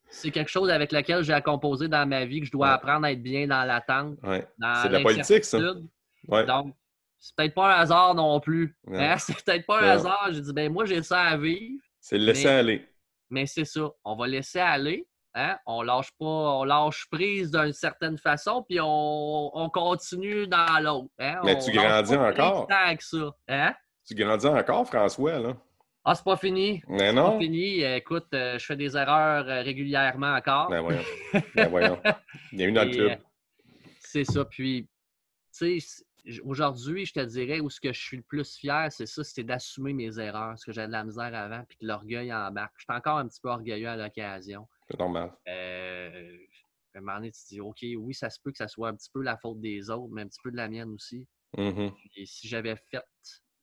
[SPEAKER 2] C'est quelque chose avec lequel j'ai à composer dans ma vie, que je dois apprendre à être bien dans l'attente.
[SPEAKER 3] Ouais. C'est de la politique, ça.
[SPEAKER 2] Donc, c'est peut-être pas un hasard non plus. Hein? C'est peut-être pas un hasard. J'ai dit, ben moi, j'ai ça à vivre.
[SPEAKER 3] C'est le laisser aller.
[SPEAKER 2] Mais c'est ça. On va laisser aller. Hein? On lâche pas, on lâche prise d'une certaine façon, puis on, continue dans l'autre. Hein?
[SPEAKER 3] Mais tu grandis encore.
[SPEAKER 2] ça. Hein?
[SPEAKER 3] Tu grandis encore, François, là.
[SPEAKER 2] Ah, c'est pas fini.
[SPEAKER 3] Mais non.
[SPEAKER 2] C'est pas fini. Écoute, euh, je fais des erreurs euh, régulièrement encore.
[SPEAKER 3] Ben voyons. ben voyons. Il y a une le club.
[SPEAKER 2] Euh, c'est ça. Puis, tu sais, aujourd'hui, je te dirais où ce que je suis le plus fier, c'est ça, c'est d'assumer mes erreurs, parce que j'avais de la misère avant, puis que l'orgueil embarque. Je suis encore un petit peu orgueilleux à l'occasion.
[SPEAKER 3] C'est normal.
[SPEAKER 2] Euh, à un moment donné, tu te dis, OK, oui, ça se peut que ça soit un petit peu la faute des autres, mais un petit peu de la mienne aussi. Et si j'avais fait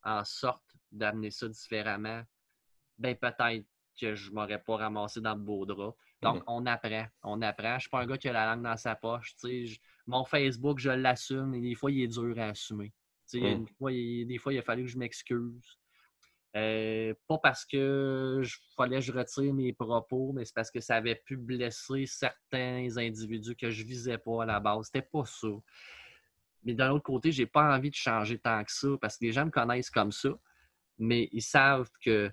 [SPEAKER 2] en sorte d'amener ça différemment, ben peut-être que je ne m'aurais pas ramassé dans le beau drap. Donc, mm-hmm. on apprend. On apprend. Je ne suis pas un gars qui a la langue dans sa poche. Tu sais, mon Facebook, je l'assume, et des fois, il est dur à assumer. Fois, des fois, il a fallu que je m'excuse. Euh, pas parce que je fallait que je retire mes propos, mais c'est parce que ça avait pu blesser certains individus que je visais pas à la base. C'était pas ça. Mais d'un autre côté, j'ai pas envie de changer tant que ça parce que les gens me connaissent comme ça, mais ils savent que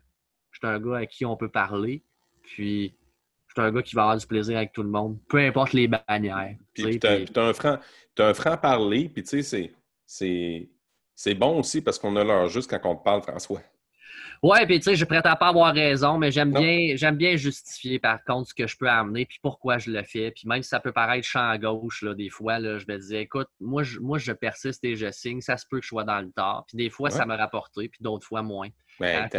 [SPEAKER 2] je suis un gars à qui on peut parler. Puis suis un gars qui va avoir du plaisir avec tout le monde, peu importe les bannières.
[SPEAKER 3] Puis tu as, un franc, un franc parler, puis tu sais, c'est bon aussi parce qu'on a l'heure juste quand on parle, François.
[SPEAKER 2] Oui, puis tu sais, je prétends pas avoir raison, mais j'aime bien, j'aime bien justifier par contre ce que je peux amener, puis pourquoi je le fais. Puis même si ça peut paraître champ à gauche, là, des fois, là, je me dis, écoute, moi je, moi, je persiste et je signe, ça se peut que je sois dans le tort. Puis des fois, ça m'a rapporté, puis d'autres fois moins.
[SPEAKER 3] Ben,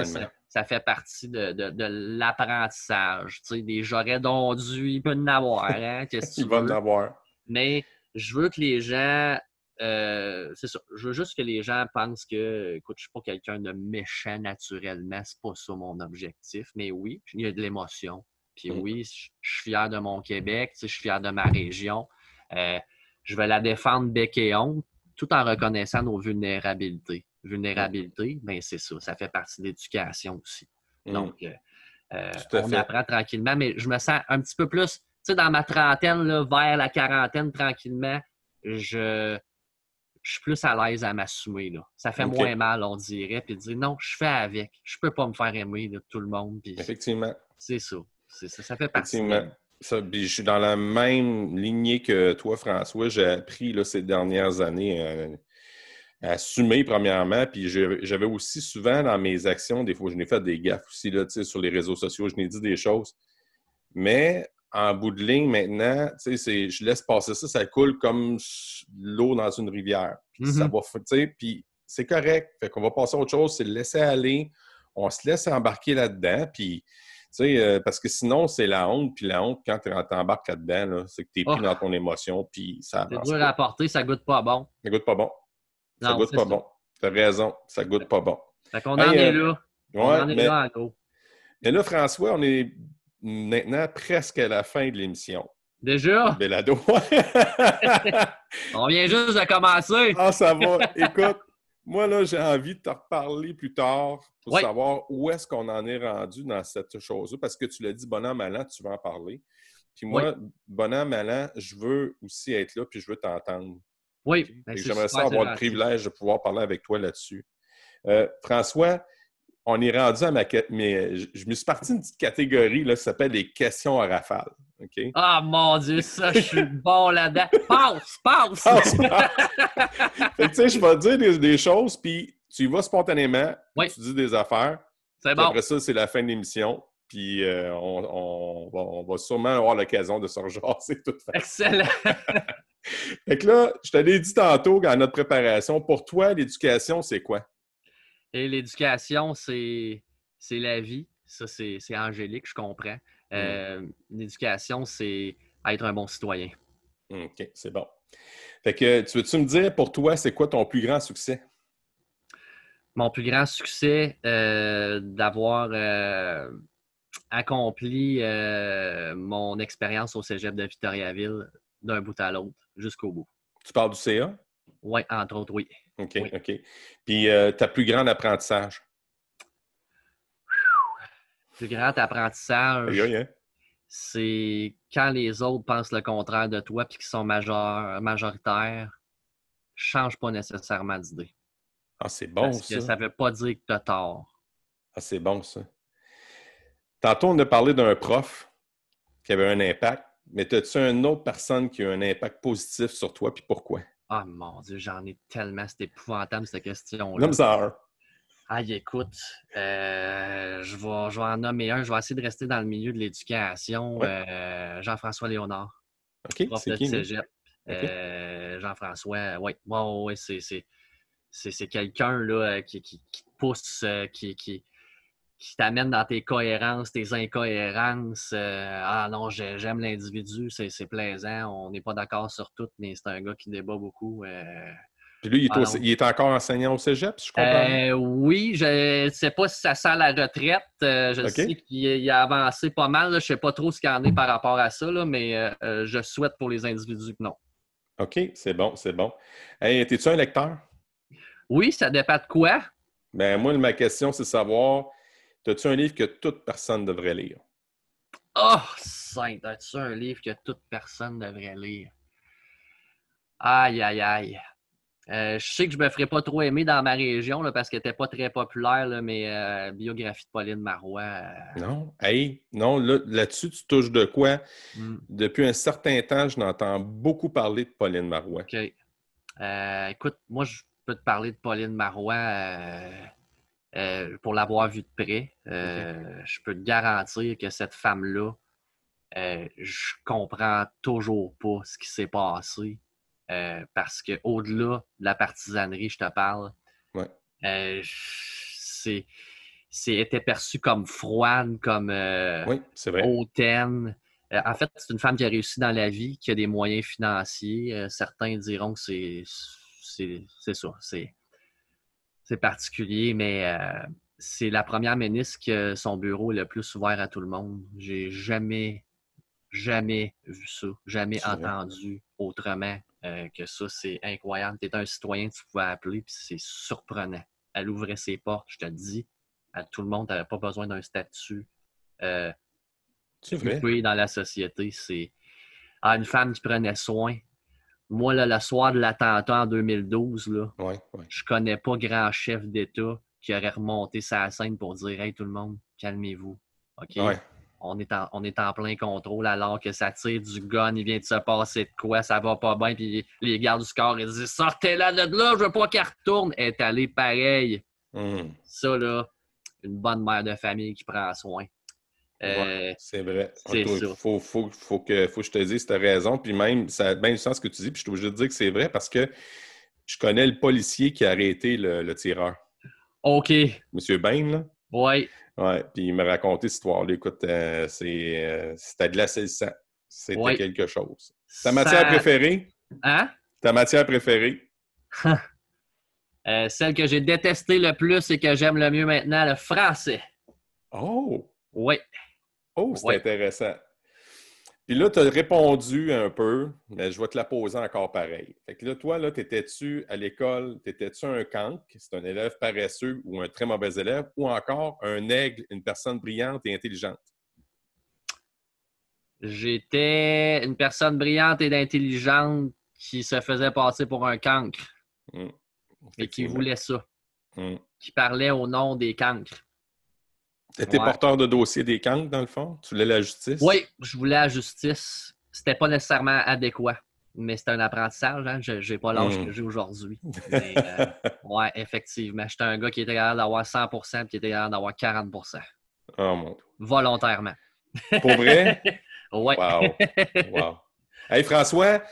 [SPEAKER 2] ça, fait partie de, de, l'apprentissage. Tu sais, des j'aurais dû, il peut en avoir, hein? Qu'est-ce
[SPEAKER 3] que tu en avoir.
[SPEAKER 2] Mais je veux que les gens euh, c'est ça. Je veux juste que les gens pensent que, écoute, je suis pas quelqu'un de méchant naturellement. C'est pas ça mon objectif. Mais oui, il y a de l'émotion. Puis mm. oui, je suis fier de mon Québec. Je suis fier de ma région. Euh, je vais la défendre bec et ongle, tout en reconnaissant nos vulnérabilités. Vulnérabilité, ben c'est ça. Ça fait partie de l'éducation aussi. Mm. Donc, euh, on apprend tranquillement, mais je me sens un petit peu plus, tu sais, dans ma trentaine, là, vers la quarantaine, tranquillement, je, je suis plus à l'aise à m'assumer. Ça fait moins mal, on dirait, puis de dire non, je fais avec. Je peux pas me faire aimer de tout le monde.
[SPEAKER 3] Effectivement.
[SPEAKER 2] C'est ça. ça. Ça fait partie.
[SPEAKER 3] Effectivement. Ça, je suis dans la même lignée que toi, François. J'ai appris là, ces dernières années euh, à assumer, premièrement. Puis j'avais aussi souvent dans mes actions, des fois, je n'ai fait des gaffes aussi là, sur les réseaux sociaux, je n'ai dit des choses. Mais en bout de ligne, maintenant, je laisse passer ça, ça coule comme l'eau dans une rivière. Puis ça mm-hmm. va, puis c'est correct. Fait qu'on va passer à autre chose, c'est le laisser aller. On se laisse embarquer là-dedans, puis, euh, parce que sinon, c'est la honte, puis la honte, quand tu embarques là-dedans, c'est que tu es pris oh. dans ton émotion, puis ça
[SPEAKER 2] C'est dur à apporter, ça goûte pas bon.
[SPEAKER 3] Ça goûte pas bon. ça goûte pas bon. Tu as raison, ça goûte pas bon.
[SPEAKER 2] Fait qu'on en est là. on en est là, en gros.
[SPEAKER 3] Mais là, François, on est maintenant presque à la fin de l'émission.
[SPEAKER 2] Déjà?
[SPEAKER 3] Belado.
[SPEAKER 2] On vient juste de commencer.
[SPEAKER 3] Ah, ça va. Écoute, moi, là, j'ai envie de te reparler plus tard pour savoir où est-ce qu'on en est rendu dans cette chose-là. Parce que tu l'as dit, bon an, mal tu vas en parler. Puis moi, bon an, mal je veux aussi être là, puis je veux t'entendre.
[SPEAKER 2] Oui.
[SPEAKER 3] Ben, j'aimerais ça avoir le privilège de pouvoir parler avec toi là-dessus. Euh, François, on est rendu à ma mais je, me suis parti d'une petite catégorie là, qui s'appelle les questions à rafale.
[SPEAKER 2] Ah mon Dieu, ça, je suis bon là-dedans. Passe, passe! passe,
[SPEAKER 3] tu sais, je vais te dire des, choses, puis tu y vas spontanément, tu dis des affaires.
[SPEAKER 2] C'est bon.
[SPEAKER 3] Après ça, c'est la fin de l'émission. Puis euh, on, va, sûrement avoir l'occasion de se rejaser toute façon.
[SPEAKER 2] Excellent!
[SPEAKER 3] fait que là, je te l'ai dit tantôt dans notre préparation, pour toi, l'éducation, c'est quoi?
[SPEAKER 2] Et l'éducation, c'est la vie. Ça, c'est angélique, je comprends. Mmh. Euh, l'éducation, c'est être un bon citoyen.
[SPEAKER 3] OK, c'est bon. Fait que tu veux-tu me dire pour toi, c'est quoi ton plus grand succès?
[SPEAKER 2] Mon plus grand succès, euh, d'avoir euh, accompli mon expérience au cégep de Victoriaville d'un bout à l'autre, jusqu'au bout.
[SPEAKER 3] Tu parles du CA?
[SPEAKER 2] Oui, entre autres, oui.
[SPEAKER 3] OK, OK. Puis, euh, ta plus grand apprentissage?
[SPEAKER 2] Plus grand apprentissage, hein? c'est quand les autres pensent le contraire de toi puis qu'ils sont majoritaires, change pas nécessairement d'idée.
[SPEAKER 3] Ah, c'est bon, Parce
[SPEAKER 2] ça. Que ça veut pas dire que tu as tort.
[SPEAKER 3] Ah, c'est bon, ça. Tantôt, on a parlé d'un prof qui avait un impact, mais as-tu une autre personne qui a un impact positif sur toi, puis pourquoi?
[SPEAKER 2] Ah mon Dieu, j'en ai tellement, c'est épouvantable cette question-là.
[SPEAKER 3] ça.
[SPEAKER 2] Ah, écoute, euh, je, vais, je vais en nommer un. Je vais essayer de rester dans le milieu de l'éducation. Euh, Jean-François Léonard.
[SPEAKER 3] OK, c'est qui?
[SPEAKER 2] Euh, Jean-François, oui, ouais, c'est quelqu'un qui, qui, qui, pousse, qui, qui, qui t'amène dans tes cohérences, tes incohérences. Euh, ah non, j'aime l'individu, c'est plaisant, on n'est pas d'accord sur tout, mais c'est un gars qui débat beaucoup. Euh.
[SPEAKER 3] Puis lui, il est, encore enseignant au cégep, je comprends?
[SPEAKER 2] Euh, oui, je ne sais pas si ça sent la retraite. je sais qu'il a avancé pas mal. Je ne sais pas trop ce qu'il en est par rapport à ça, mais je souhaite pour les individus que non.
[SPEAKER 3] OK, c'est bon, c'est bon. Hey, Es-tu un lecteur?
[SPEAKER 2] Oui, ça dépend de quoi?
[SPEAKER 3] Ben, moi, ma question, c'est de savoir As-tu un livre que toute personne devrait lire?
[SPEAKER 2] Oh, saint, as-tu un livre que toute personne devrait lire? Aïe, aïe, aïe. Euh, je sais que je me ferais pas trop aimer dans ma région là, parce qu'elle n'était pas très populaire, là, mais euh, biographie de Pauline Marois. Euh,
[SPEAKER 3] non, hey, non, là-dessus, tu touches de quoi? Hmm. Depuis un certain temps, je n'entends beaucoup parler de Pauline Marois.
[SPEAKER 2] OK. écoute, moi, je peux te parler de Pauline Marois euh, pour l'avoir vu de près, euh, je peux te garantir que cette femme-là, euh, je comprends toujours pas ce qui s'est passé. parce que au-delà de la partisanerie, je te parle, c'est était perçu comme froide, comme hautaine. en fait, c'est une femme qui a réussi dans la vie, qui a des moyens financiers. certains diront que c'est ça. C'est c'est particulier, mais euh, c'est la première ministre que son bureau est le plus ouvert à tout le monde. J'ai jamais, jamais vu ça, jamais entendu autrement euh, que ça. C'est incroyable. Tu es un citoyen, tu pouvais appeler, puis c'est surprenant. Elle ouvrait ses portes, je te le dis, à tout le monde. Tu n'avais pas besoin d'un statut. Euh,
[SPEAKER 3] vrai.
[SPEAKER 2] dans la société, c'est ah, une femme qui prenait soin moi, là, le soir de l'attentat en 2012, là, je connais pas grand chef d'État qui aurait remonté sa scène pour dire Hey, tout le monde, calmez-vous. OK? On, est en, on est en plein contrôle alors que ça tire du gun, il vient de se passer de quoi, ça va pas bien. Puis les gardes du corps, ils disent Sortez-la de là, je veux pas qu'elle retourne. Elle est allée pareil.
[SPEAKER 3] Hmm.
[SPEAKER 2] Ça, là, une bonne mère de famille qui prend soin. Euh,
[SPEAKER 3] c'est vrai. Il faut, faut, faut, que, faut que je te dise, tu as raison. Puis même, ça a bien du sens ce que tu dis. Puis je suis obligé de dire que c'est vrai parce que je connais le policier qui a arrêté le, tireur.
[SPEAKER 2] OK.
[SPEAKER 3] Monsieur Bain, là?
[SPEAKER 2] Oui.
[SPEAKER 3] Ouais. Puis il m'a raconté cette histoire-là. Écoute, euh, euh, c'était de la C'était quelque chose. Ta matière préférée?
[SPEAKER 2] Hein?
[SPEAKER 3] Ta matière préférée?
[SPEAKER 2] Euh, celle que j'ai détestée le plus et que j'aime le mieux maintenant, le français.
[SPEAKER 3] Oh!
[SPEAKER 2] Oui.
[SPEAKER 3] Oh, c'est intéressant. Puis là, tu as répondu un peu, mais je vais te la poser encore pareil. Fait que là, toi, là, t'étais-tu à l'école, t'étais-tu un cancre, c'est un élève paresseux ou un très mauvais élève, ou encore un aigle, une personne brillante et intelligente?
[SPEAKER 2] J'étais une personne brillante et intelligente qui se faisait passer pour un cancre. Hum, et qui voulait ça. Hum. Qui parlait au nom des cancres.
[SPEAKER 3] Tu étais porteur de dossier des cancres, dans le fond? Tu voulais la justice?
[SPEAKER 2] Oui, je voulais la justice. C'était pas nécessairement adéquat, mais c'était un apprentissage. Hein? Je n'ai pas l'âge hmm. que j'ai aujourd'hui. Euh, oui, effectivement. J'étais un gars qui était capable d'avoir 100% et qui était capable d'avoir 40
[SPEAKER 3] Oh mon Dieu.
[SPEAKER 2] Volontairement.
[SPEAKER 3] Pour vrai?
[SPEAKER 2] oui.
[SPEAKER 3] Wow. wow. Hey François,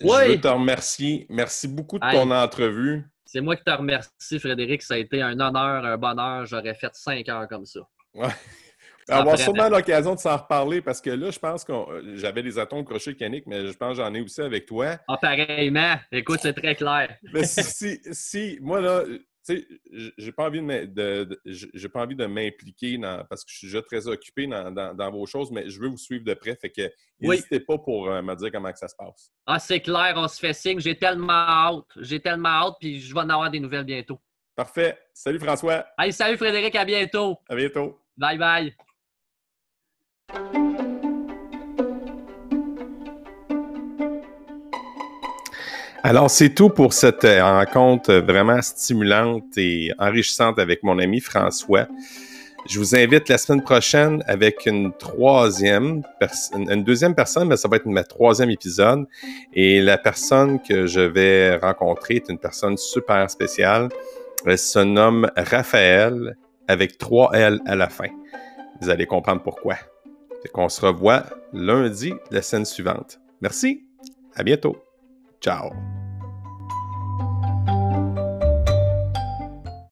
[SPEAKER 3] je veux te remercier. Merci beaucoup de ton entrevue.
[SPEAKER 2] C'est moi qui te remercie, Frédéric. Ça a été un honneur, un bonheur. J'aurais fait cinq heures comme ça.
[SPEAKER 3] Ouais. On va avoir sûrement l'occasion de s'en reparler parce que là, je pense que euh, j'avais des atomes crochets mécaniques, mais je pense que j'en ai aussi avec toi.
[SPEAKER 2] Ah, pareillement. Écoute, c'est très clair.
[SPEAKER 3] mais si, si, moi, là, tu sais, j'ai pas envie de, j'ai pas envie de m'impliquer parce que je suis déjà très occupé dans, vos choses, mais je veux vous suivre de près. Fait que n'hésitez pas pour euh, me dire comment que ça se passe.
[SPEAKER 2] Ah, c'est clair, on se fait signe. J'ai tellement hâte. J'ai tellement hâte, puis je vais en avoir des nouvelles bientôt.
[SPEAKER 3] Parfait. Salut François.
[SPEAKER 2] Hey, salut Frédéric, à bientôt.
[SPEAKER 3] À bientôt.
[SPEAKER 2] Bye bye.
[SPEAKER 3] Alors, c'est tout pour cette euh, rencontre vraiment stimulante et enrichissante avec mon ami François. Je vous invite la semaine prochaine avec une troisième, une deuxième personne, mais ça va être ma troisième épisode. Et la personne que je vais rencontrer est une personne super spéciale. Elle se nomme Raphaël avec trois L à la fin. Vous allez comprendre pourquoi. On se revoit lundi, la scène suivante. Merci. À bientôt. Ciao.